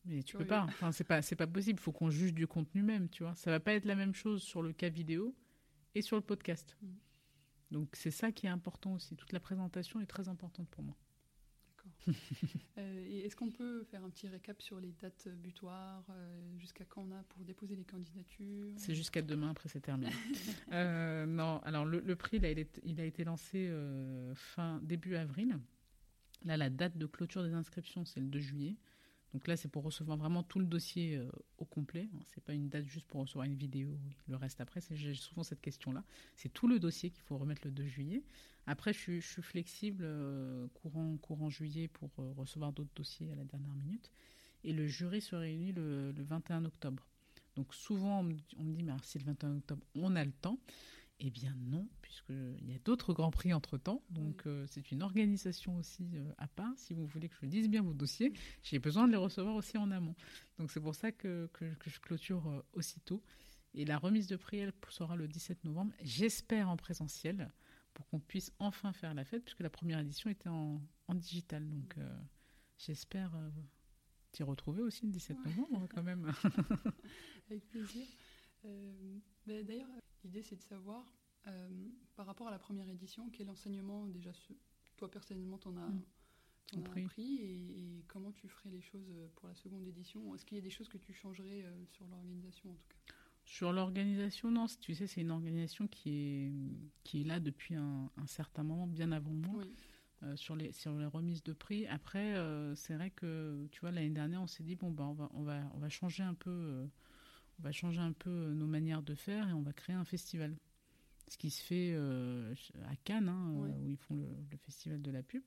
Mais tu peux pas, enfin, c'est pas, c'est pas possible, il faut qu'on juge du contenu même, tu vois. Ça va pas être la même chose sur le cas vidéo et sur le podcast. Mhm. Donc c'est ça qui est important aussi. Toute la présentation est très importante pour moi. Euh, est-ce qu'on peut faire un petit récap sur les dates butoirs euh, Jusqu'à quand on a pour déposer les candidatures? C'est jusqu'à demain, après c'est terminé. Euh, non, alors le, prix, été, il a été lancé fin début avril. Là, la date de clôture des inscriptions, c'est le 2 juillet. Donc là, c'est pour recevoir vraiment tout le dossier euh, au complet. C'est pas une date juste pour recevoir une vidéo, le reste après. J'ai souvent cette question-là. C'est tout le dossier qu'il faut remettre le 2 juillet. Après, je, suis flexible euh, courant, courant juillet pour euh, recevoir d'autres dossiers à la dernière minute. Et le jury se réunit le, 21 octobre. Donc souvent, on me, dit, mais si le 21 octobre, on a le temps. Eh bien non, puisqu'il y a d'autres grands prix entre-temps. Donc euh, c'est une organisation aussi euh, à part. Si vous voulez que je dise bien vos dossiers, j'ai besoin de les recevoir aussi en amont. Donc c'est pour ça que, que, je clôture euh, aussitôt. Et la remise de prix, elle sera le 17 novembre. J'espère en présentiel pour qu'on puisse enfin faire la fête, puisque la première édition était en, en digital. Donc j'espère t'y retrouver aussi le 17 novembre quand même. Avec plaisir. Ben, d'ailleurs, L'idée, c'est de savoir, euh, par rapport à la première édition, quel enseignement, déjà, toi personnellement, t'en as, mm. appris, et, comment tu ferais les choses pour la seconde édition? Est-ce qu'il y a des choses que tu changerais euh, sur l'organisation, en tout cas? Sur l'organisation, non. Tu sais, c'est une organisation qui est, qui est là depuis un, certain moment, bien avant moi. Euh, sur, les, sur les remises de prix. Après, c'est vrai que, tu vois, l'année dernière, on s'est dit, bon, bah, on, va, on, va, on va changer un peu on va changer un peu euh, nos manières de faire et on va créer un festival. Ce qui se fait euh, à Cannes, hein, où ils font le, festival de la pub.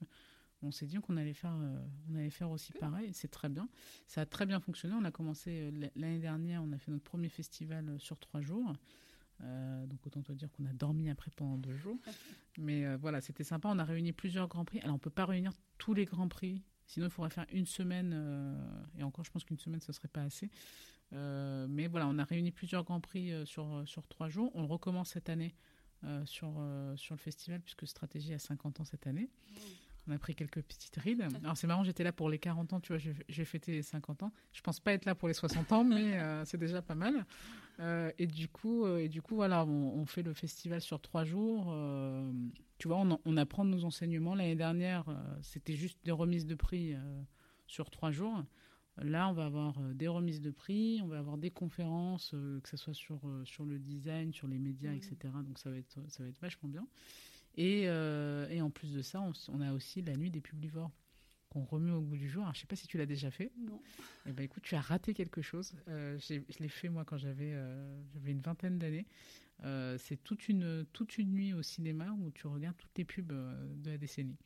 On s'est dit qu'on allait faire, euh, on allait faire aussi pareil. C'est très bien. Ça a très bien fonctionné. On a commencé l'année dernière. On a fait notre premier festival sur trois jours. donc autant te dire qu'on a dormi après pendant deux jours. Mais voilà, c'était sympa. On a réuni plusieurs grands prix. Alors on peut pas réunir tous les grands prix. Sinon, il faudrait faire une semaine. et encore, je pense qu'une semaine, ce serait pas assez. Euh, mais voilà, on a réuni plusieurs grands prix euh, sur, euh, sur trois jours. On recommence cette année sur, sur le festival, puisque Stratégie a 50 ans cette année. On a pris quelques petites rides. Alors c'est marrant, j'étais là pour les 40 ans, tu vois, j'ai fêté les 50 ans. Je pense pas être là pour les 60 ans, mais c'est déjà pas mal. et du coup, et du coup, voilà, on, fait le festival sur trois jours. tu vois, on, on, apprend de nos enseignements. L'année dernière, c'était juste des remises de prix sur trois jours. Là, on va avoir euh, des remises de prix, on va avoir des conférences, euh, que ce soit sur, euh, sur le design, sur les médias, etc. Donc ça va, être, ça va être vachement bien. Et, et en plus de ça, on, a aussi la nuit des publivores qu'on remet au goût du jour. Alors, je sais pas si tu l'as déjà fait. Non. Eh ben, écoute, tu as raté quelque chose. Je l'ai fait moi quand j'avais j'avais une vingtaine d'années. Euh, c'est toute une, toute une nuit au cinéma où tu regardes toutes les pubs euh, de la décennie.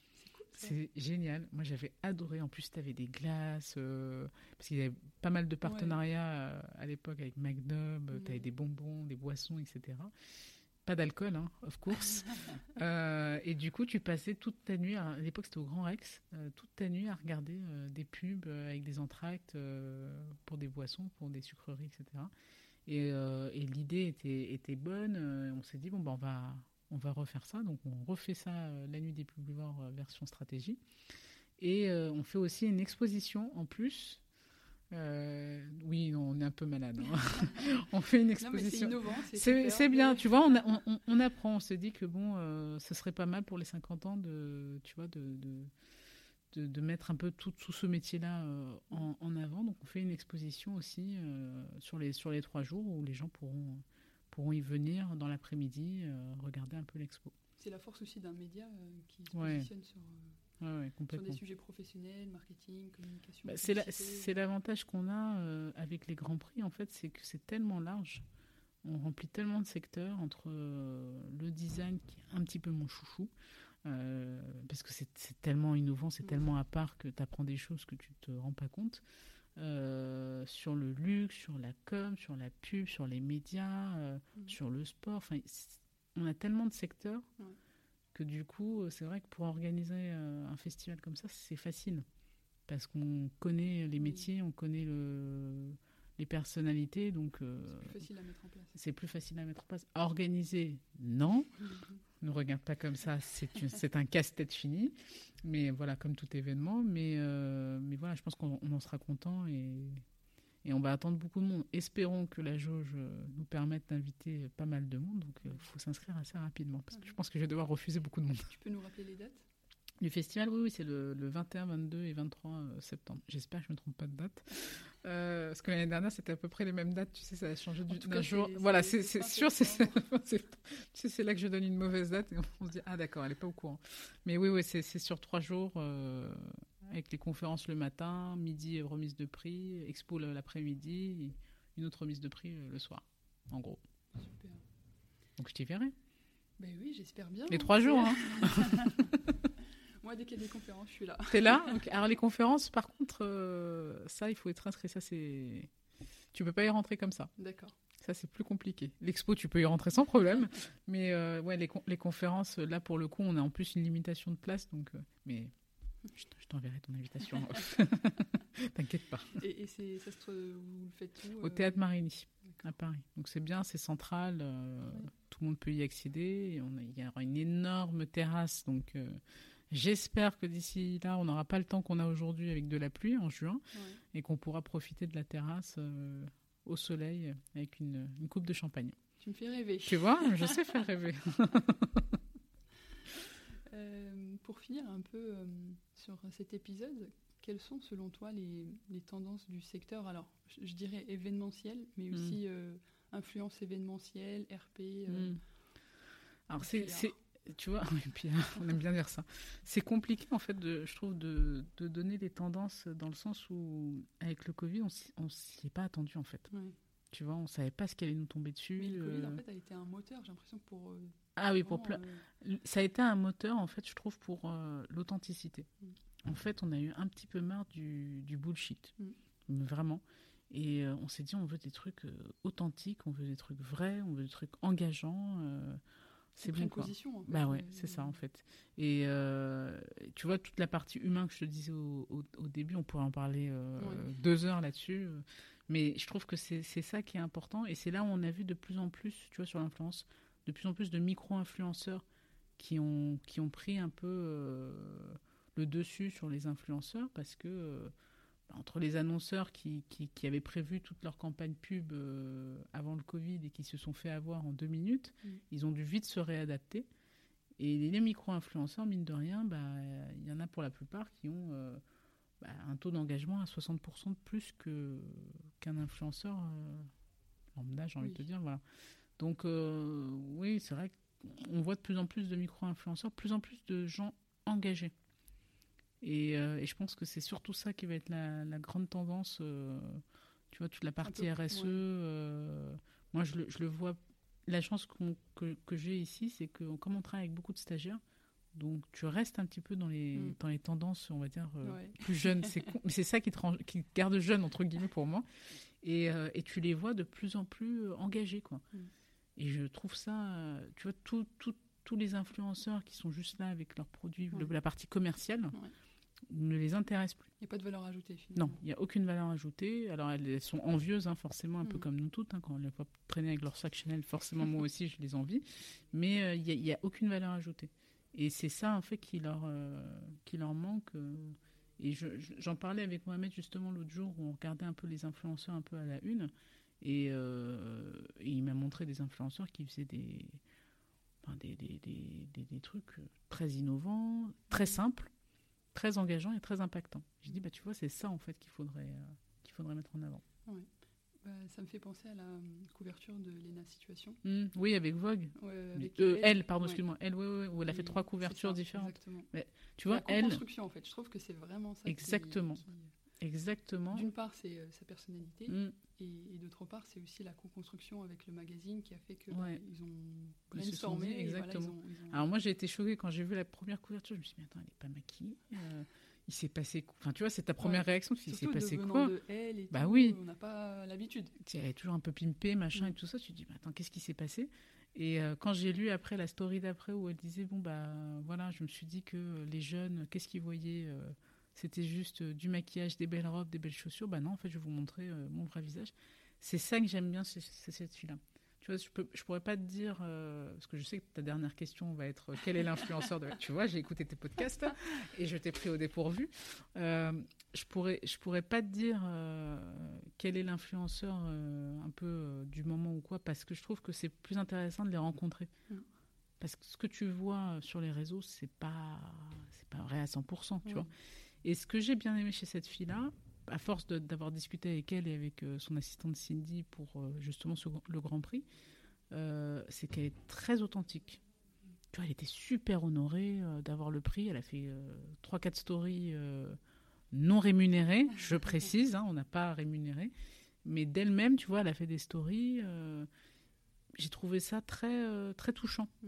C'est génial. Moi, j'avais adoré. En plus, tu avais des glaces. euh, parce qu'il y avait pas mal de partenariats euh, à l'époque avec Magnum. Mhm. Tu avais des bonbons, des boissons, etc. Pas d'alcool, hein, of course. Euh, et du coup, tu passais toute ta nuit, à l'époque c'était au Grand Rex, euh, toute ta nuit à regarder des pubs avec des entractes pour des boissons, pour des sucreries, etc. Et, et l'idée était, était bonne. on s'est dit, bon, ben, on, va, on va refaire ça. Donc, on refait ça euh, la nuit des publivores euh, version stratégie. Et euh, on fait aussi une exposition en plus. Euh, oui, non, on est un peu malade. hein. on fait une exposition. innovant. C'est bien, tu vois, on, a- on- on- on apprend, on se dit que bon, euh, ce serait pas mal pour les 50 ans de, tu vois, de, de, de- de mettre un peu tout, tout ce métier-là euh, en, en avant. Donc on fait une exposition aussi sur, les, sur les trois jours où les gens pourront, pourront y venir dans l'après-midi, euh, regarder un peu l'expo. C'est la force aussi d'un média euh, qui se Ouais. positionne sur, euh, Ouais, sur des sujets professionnels, marketing, communication. Bah, c'est la- l'avantage qu'on a euh, avec les grands prix, en fait, c'est que c'est tellement large. On remplit tellement de secteurs entre euh, le design, qui est un petit peu mon chouchou, euh, parce que c'est tellement innovant, c'est Mm. tellement à part que tu apprends des choses que tu te rends pas compte. Euh, sur le luxe, sur la com, sur la pub, sur les médias, euh, Mm. sur le sport. Enfin, on a tellement de secteurs Ouais. que du coup, euh, c'est vrai que pour organiser un festival comme ça, c'est facile. Parce qu'on connaît les Oui. métiers, on connaît le, les personnalités, donc C'est plus facile à mettre en place. c'est plus facile à mettre en place. À organiser, non. Ne regarde pas comme ça, c'est un casse-tête fini. Mais voilà, comme tout événement. Mais, euh, mais voilà, je pense qu'on on en sera content et, et on va attendre beaucoup de monde. Espérons que la jauge euh, nous permette d'inviter pas mal de monde. Donc il faut s'inscrire assez rapidement parce que je pense que je vais devoir refuser beaucoup de monde. Tu peux nous rappeler les dates? Du festival, oui, oui c'est le, le 21, 22 et 23 euh, septembre. J'espère que je ne me trompe pas de date. Euh, parce que l'année dernière, c'était à peu près les mêmes dates. Tu sais, ça a changé du- tout d'un jour. Voilà, c'est- sûr. c'est septembre. c'est- Tu sais, c'est là que je donne une mauvaise date et on se dit, ah d'accord, elle n'est pas au courant. Mais oui, oui, c'est sur trois jours euh, avec les conférences le matin, midi, remise de prix, expo l'après-midi, une autre remise de prix euh, le soir, en gros. Super. Donc je t'y verrai. Ben oui, j'espère bien. Les trois jours, hein. Moi, dès qu'il y a des conférences, je suis là. T'es là. Alors les conférences, par contre, euh, ça, il faut être inscrit. Ça, c'est. Tu peux pas y rentrer comme ça. D'accord. Ça, c'est plus compliqué. L'expo, tu peux y rentrer sans problème. Mais euh, ouais, les, con- les conférences, là, pour le coup, on a en plus une limitation de place. Donc, euh, mais je t'enverrai ton invitation. T'inquiète pas. Et, et c'est, ça se, vous le faites où Au euh, Théâtre Marigny, à Paris. Donc c'est bien, c'est central. Ouais. Tout le monde peut y accéder. Il y aura une énorme terrasse. Donc j'espère que d'ici là, on n'aura pas le temps qu'on a aujourd'hui avec de la pluie en juin. Ouais. et qu'on pourra profiter de la terrasse euh, au soleil avec une, une coupe de champagne. Tu me fais rêver. Tu vois, je sais faire rêver. Euh, pour finir un peu euh, sur cet épisode, quelles sont selon toi les, les tendances du secteur? Alors, je, je dirais événementiel, mais Mm. aussi influence événementielle, RP. euh, Mm. Alors c'est- tu vois, oui, puis, on aime bien dire ça. C'est compliqué en fait, de, je trouve, de, de donner des tendances dans le sens où avec le Covid, on s'y, on s'y est pas attendu en fait. ouais. Tu vois, on savait pas ce qui allait nous tomber dessus. Mais le Covid, en euh. fait, a été un moteur, j'ai l'impression, pour. euh, Ah oui, pour plein. euh, Ça a été un moteur, en fait, je trouve, pour l'authenticité. Mm. En fait, on a eu un petit peu marre du, du bullshit. Mm. Vraiment. Et on s'est dit, on veut des trucs authentiques, on veut des trucs vrais, on veut des trucs engageants. Euh, c'est on bon, quoi. position. en fait, Bah ouais, euh, c'est ça, en fait. Et euh, tu vois, toute la partie humaine que je te disais au, au- au début, on pourrait en parler euh, Ouais. deux heures là-dessus. euh, Mais je trouve que c'est ça qui est important. Et c'est là où on a vu de plus en plus, tu vois, sur l'influence, de plus en plus de micro-influenceurs qui ont, qui ont pris un peu euh, le dessus sur les influenceurs parce que euh, entre les annonceurs qui, qui, qui avaient prévu toute leur campagne pub euh, avant le Covid et qui se sont fait avoir en deux minutes, Mm. ils ont dû vite se réadapter. Et les micro-influenceurs, mine de rien, bah, il y en a pour la plupart qui ont euh, bah, un taux d'engagement à 60% de plus que, qu'un influenceur euh, lambda, j'ai envie Oui. de te dire. Voilà. Donc, euh, oui, c'est vrai qu'on voit de plus en plus de micro-influenceurs, de plus en plus de gens engagés. Et, euh, et je pense que c'est surtout ça qui va être la, la grande tendance. euh, tu vois, toute la partie peu, RSE. ouais. euh, moi, je le, je le vois. La chance que, que j'ai ici, c'est que comme on travaille avec beaucoup de stagiaires, donc tu restes un petit peu dans les, Mm. dans les tendances, on va dire, Ouais. plus jeunes. C'est ça qui te, rend- qui te garde jeune, entre guillemets, pour moi. Et, et tu les vois de plus en plus engagés, quoi. Mm. Et je trouve ça, tu vois, tout- tout- tous les influenceurs qui sont juste là avec leurs produits, Ouais. la partie commerciale, ne les intéresse plus. Il n'y a pas de valeur ajoutée finalement. Non, il n'y a aucune valeur ajoutée. Alors elles, elles sont envieuses, hein, forcément, un peu Mm. comme nous toutes. hein, quand on les voit traîner avec leur sac Chanel, forcément, moi aussi, je les envie. Mais euh, il n'y a, aucune valeur ajoutée. Et c'est ça, en fait, qui leur, euh, qui leur manque. euh. et je- je- j'en parlais avec Mohamed, justement, l'autre jour, où on regardait un peu les influenceurs un peu à la une. Et, et il m'a montré des influenceurs qui faisaient des, des, des, des, des- trucs très innovants, très simples, très engageants et très impactants. J'ai dit, bah, tu vois, c'est ça, en fait, qu'il faudrait, euh, qu'il faudrait mettre en avant. Bah, ça me fait penser à la euh, couverture de Lena Situation. Hmm, oui, avec Vogue. Ouais, Mais- avec euh, elle, elle, pardon, ouais. excuse-moi. Elle, oui, oui, où elle a fait Et trois couvertures ça, différentes. Exactement. Tu vois, la elle, construction en fait, je trouve que c'est vraiment ça. qui- Exactement. qui- exactement. D'une part, c'est euh, sa personnalité, Hmm, et, et d'autre part, c'est aussi la co-construction avec le magazine qui a fait que Ouais. bah, ils ont brainstormé. voilà, exactement. ils ont- ils ont- Alors moi, j'ai été choquée quand j'ai vu la première couverture. Je me suis dit, mais attends, elle n'est pas maquillée. euh, il s'est passé quoi? Enfin, tu vois, c'est ta première Ouais. réaction. Il s'est passé quoi? de elle et Bah tout, oui. On n'a pas l'habitude. Elle est toujours un peu pimpée, machin et Mm. tout ça. Tu te dis, mais attends, qu'est-ce qui s'est passé? Et euh, quand j'ai lu après la story d'après où elle disait, bon, bah voilà, je me suis dit que les jeunes, qu'est-ce qu'ils voyaient C'était juste euh, du maquillage, des belles robes, des belles chaussures. Bah non, en fait, je vais vous montrer euh, mon vrai visage. C'est ça que j'aime bien, c'est cette fille-là. Tu vois, je, peux, je pourrais pas te dire, euh, parce que je sais que ta dernière question va être euh, quel est l'influenceur de. Tu vois, j'ai écouté tes podcasts et je t'ai pris au dépourvu. Je pourrais, je pourrais pas te dire quel est l'influenceur un peu du moment ou quoi, parce que je trouve que c'est plus intéressant de les rencontrer. Mm. Parce que ce que tu vois sur les réseaux, c'est pas, c'est pas vrai à 100%, tu vois. Et ce que j'ai bien aimé chez cette fille-là, à force d'avoir discuté avec elle et avec euh, son assistante Cindy pour euh, justement ce- le Grand Prix, euh, c'est qu'elle est très authentique. Tu vois, elle était super honorée euh, d'avoir le prix. Elle a fait euh, 3-4 stories non rémunérées, je précise, hein, on n'a pas rémunéré. Mais d'elle-même, tu vois, elle a fait des stories. J'ai trouvé ça très, très touchant. Mm.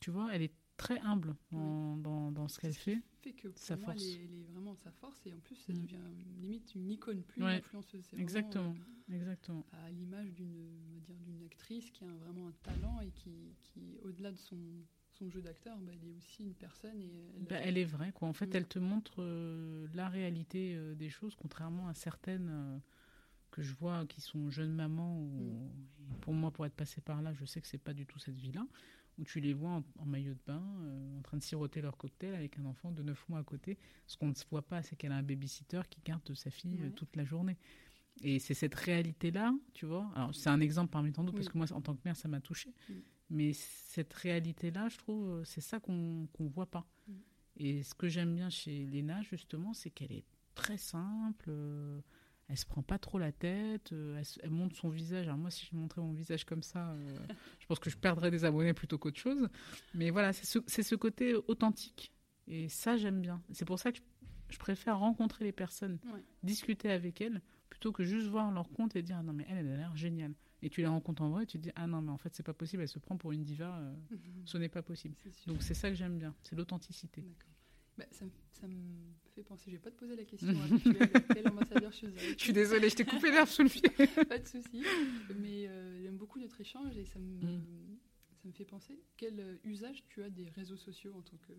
Tu vois, elle est très humble dans ce qu'elle fait. Fait que pour Sa moi, force. elle est, elle est vraiment sa force et en plus, elle Mm. devient limite une icône, plus Ouais. une influenceuse. Exactement, exactement. euh, à l'image d'une dire actrice qui a vraiment un talent et qui, qui au-delà de son, son jeu d'acteur, bah, elle est aussi une personne et elle, Bah, elle est vraie, quoi. En fait, Mm. elle te montre euh, la réalité euh, des choses, contrairement à certaines que je vois qui sont jeunes mamans. Ou, Mm. pour moi, pour être passée par là, je sais que c'est pas du tout cette vie-là, où tu les vois en, en maillot de bain, euh, en train de siroter leur cocktail avec un enfant de 9 mois à côté. Ce qu'on ne se voit pas, c'est qu'elle a un babysitter qui garde sa fille euh, toute la journée. Et c'est cette réalité-là, tu vois. Alors, c'est un exemple parmi tant d'autres, parce que moi, en tant que mère, ça m'a touchée. Mm. Mais cette réalité-là, je trouve, euh, c'est ça qu'on qu'on voit pas. Mm. Et ce que j'aime bien chez Léna, justement, c'est qu'elle est très simple. Elle se prend pas trop la tête. euh, elle, elle montre son visage. Alors moi, si je montrais mon visage comme ça, euh, je pense que je perdrais des abonnés plutôt qu'autre chose. Mais voilà, c'est ce, côté authentique. Et ça, j'aime bien. C'est pour ça que je, je préfère rencontrer les personnes, Ouais. discuter avec elles, plutôt que juste voir leur compte et dire ah non mais elle, elle a l'air géniale. Et tu les rencontres en vrai, et tu te dis ah non mais en fait c'est pas possible, elle se prend pour une diva. euh, ce n'est pas possible. Donc c'est ça que j'aime bien, c'est l'authenticité. Bah, ça me fait penser, je vais pas te poser la question habituelle, quel ambassadeur je suis Je suis désolée, je t'ai coupé l'herbe sous le pied. pas de souci. Mais euh, j'aime beaucoup notre échange et ça me, Mm. ça me fait penser quel euh, usage tu as des réseaux sociaux en tant que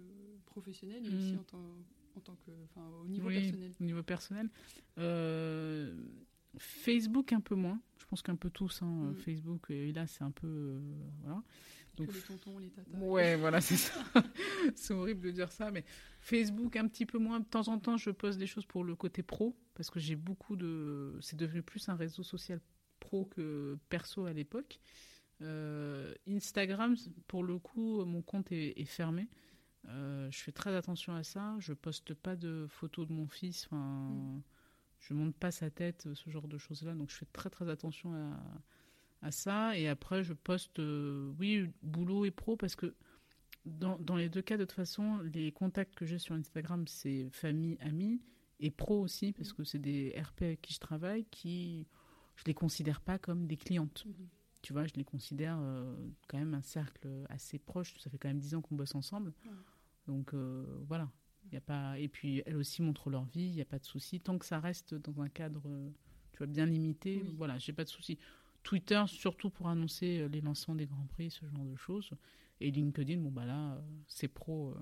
professionnel, mais Mm. aussi en tant, en tant que, au niveau Oui, personnel? Au niveau personnel. Euh, Facebook un peu moins. Je pense qu'un peu tous. hein, Mm. Facebook, et là c'est un peu... euh, voilà. Donc, que les tontons, les tatas. Ouais, voilà, c'est ça. c'est horrible de dire ça, mais Facebook un petit peu moins. De temps en temps, je poste des choses pour le côté pro, parce que j'ai beaucoup de. C'est devenu plus un réseau social pro que perso à l'époque. Euh, Instagram, pour le coup, mon compte est, est fermé. Euh, je fais très attention à ça. Je poste pas de photos de mon fils. Enfin, Mm. je monte pas sa tête, ce genre de choses-là. Donc, je fais très très attention à, à ça. Et après, je poste, euh, oui, boulot et pro, parce que dans, dans les deux cas, de toute façon, les contacts que j'ai sur Instagram, c'est famille, amis et pro aussi, parce que c'est des RP avec qui je travaille qui, je les considère pas comme des clientes. Mhm. Tu vois, je les considère euh, quand même un cercle assez proche. Ça fait quand même 10 ans qu'on bosse ensemble. Donc euh, voilà. Il Y a pas... Et puis elles aussi montrent leur vie, il n'y a pas de souci. Tant que ça reste dans un cadre euh, tu vois, bien limité, Oui. voilà, j'ai pas de souci. Twitter, surtout pour annoncer euh, les lancements des Grands Prix, ce genre de choses. Et LinkedIn, bon bah là, euh, c'est pro. euh,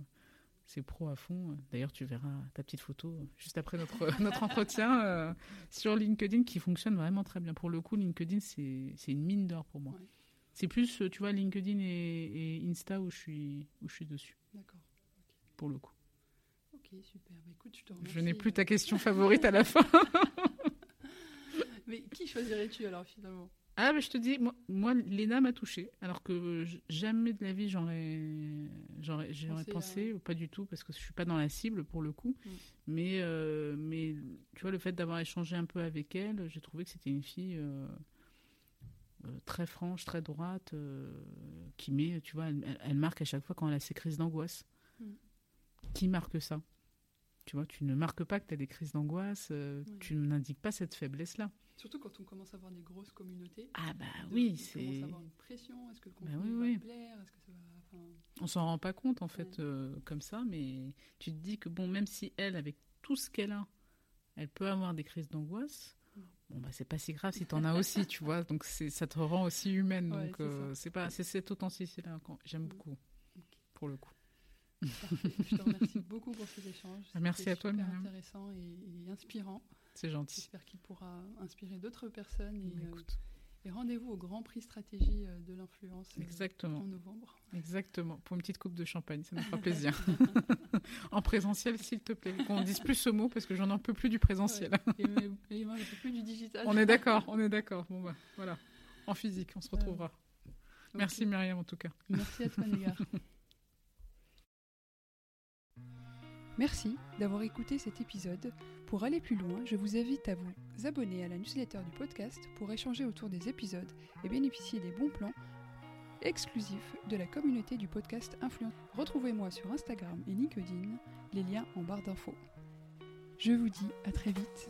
c'est pro à fond. D'ailleurs, tu verras ta petite photo juste après notre, notre entretien euh, sur LinkedIn qui fonctionne vraiment très bien. Pour le coup, LinkedIn, c'est une mine d'or pour moi. Ouais. C'est plus, tu vois, LinkedIn et, et Insta où je, suis, où je suis dessus, D'accord. pour le coup. Ok, super. Bah, écoute, je te remercie. Je n'ai plus ta question favorite à la fin. Mais qui choisirais-tu alors finalement? Ah, bah, je te dis, moi, moi Léna m'a touchée, alors que jamais de la vie j'aurais, j'aurais, j'aurais Pensé ou pas du tout, parce que je suis pas dans la cible pour le coup. Mm. Mais, euh, mais tu vois, le fait d'avoir échangé un peu avec elle, j'ai trouvé que c'était une fille euh, euh, très franche, très droite, qui met, tu vois, elle marque à chaque fois quand elle a ses crises d'angoisse. Mm. Qui marque ça? Tu vois, tu ne marques pas que tu as des crises d'angoisse, euh, tu n'indiques pas cette faiblesse-là. Surtout quand on commence à avoir des grosses communautés. Ah bah oui, on commence c'est... à avoir une pression. Est-ce que le Bah contenu oui, va oui. plaire Est-ce que ça va. Enfin, On s'en rend pas compte en fait Ouais. euh, comme ça, mais tu te dis que bon, même si elle, avec tout ce qu'elle a, elle peut avoir des crises d'angoisse. Mm. Bon bah c'est pas si grave si t'en as aussi, tu vois. Donc c'est ça te rend aussi humaine. Ouais, donc c'est euh, c'est pas c'est cette authenticité là quand j'aime Mm. beaucoup pour le coup. Je te remercie beaucoup pour cet échange. Merci C'était à toi, super Myriam. intéressant et, et inspirant. C'est gentil. J'espère qu'il pourra inspirer d'autres personnes. Et, Bah, euh, écoute, et rendez-vous au Grand Prix Stratégie euh, de l'influence euh, exactement, en novembre. exactement. Pour une petite coupe de champagne, ça nous fera plaisir. en présentiel, s'il te plaît. Qu'on dise plus ce mot parce que j'en en peux plus du présentiel. Et, moi, je plus du digital. on est d'accord, on est d'accord. Bon bah voilà. En physique, on se retrouvera. Merci Myriam en tout cas. Merci à toi, Négar. Merci d'avoir écouté cet épisode. Pour aller plus loin, je vous invite à vous abonner à la newsletter du podcast pour échanger autour des épisodes et bénéficier des bons plans exclusifs de la communauté du podcast Influence. Retrouvez-moi sur Instagram et LinkedIn, les liens en barre d'infos. Je vous dis à très vite.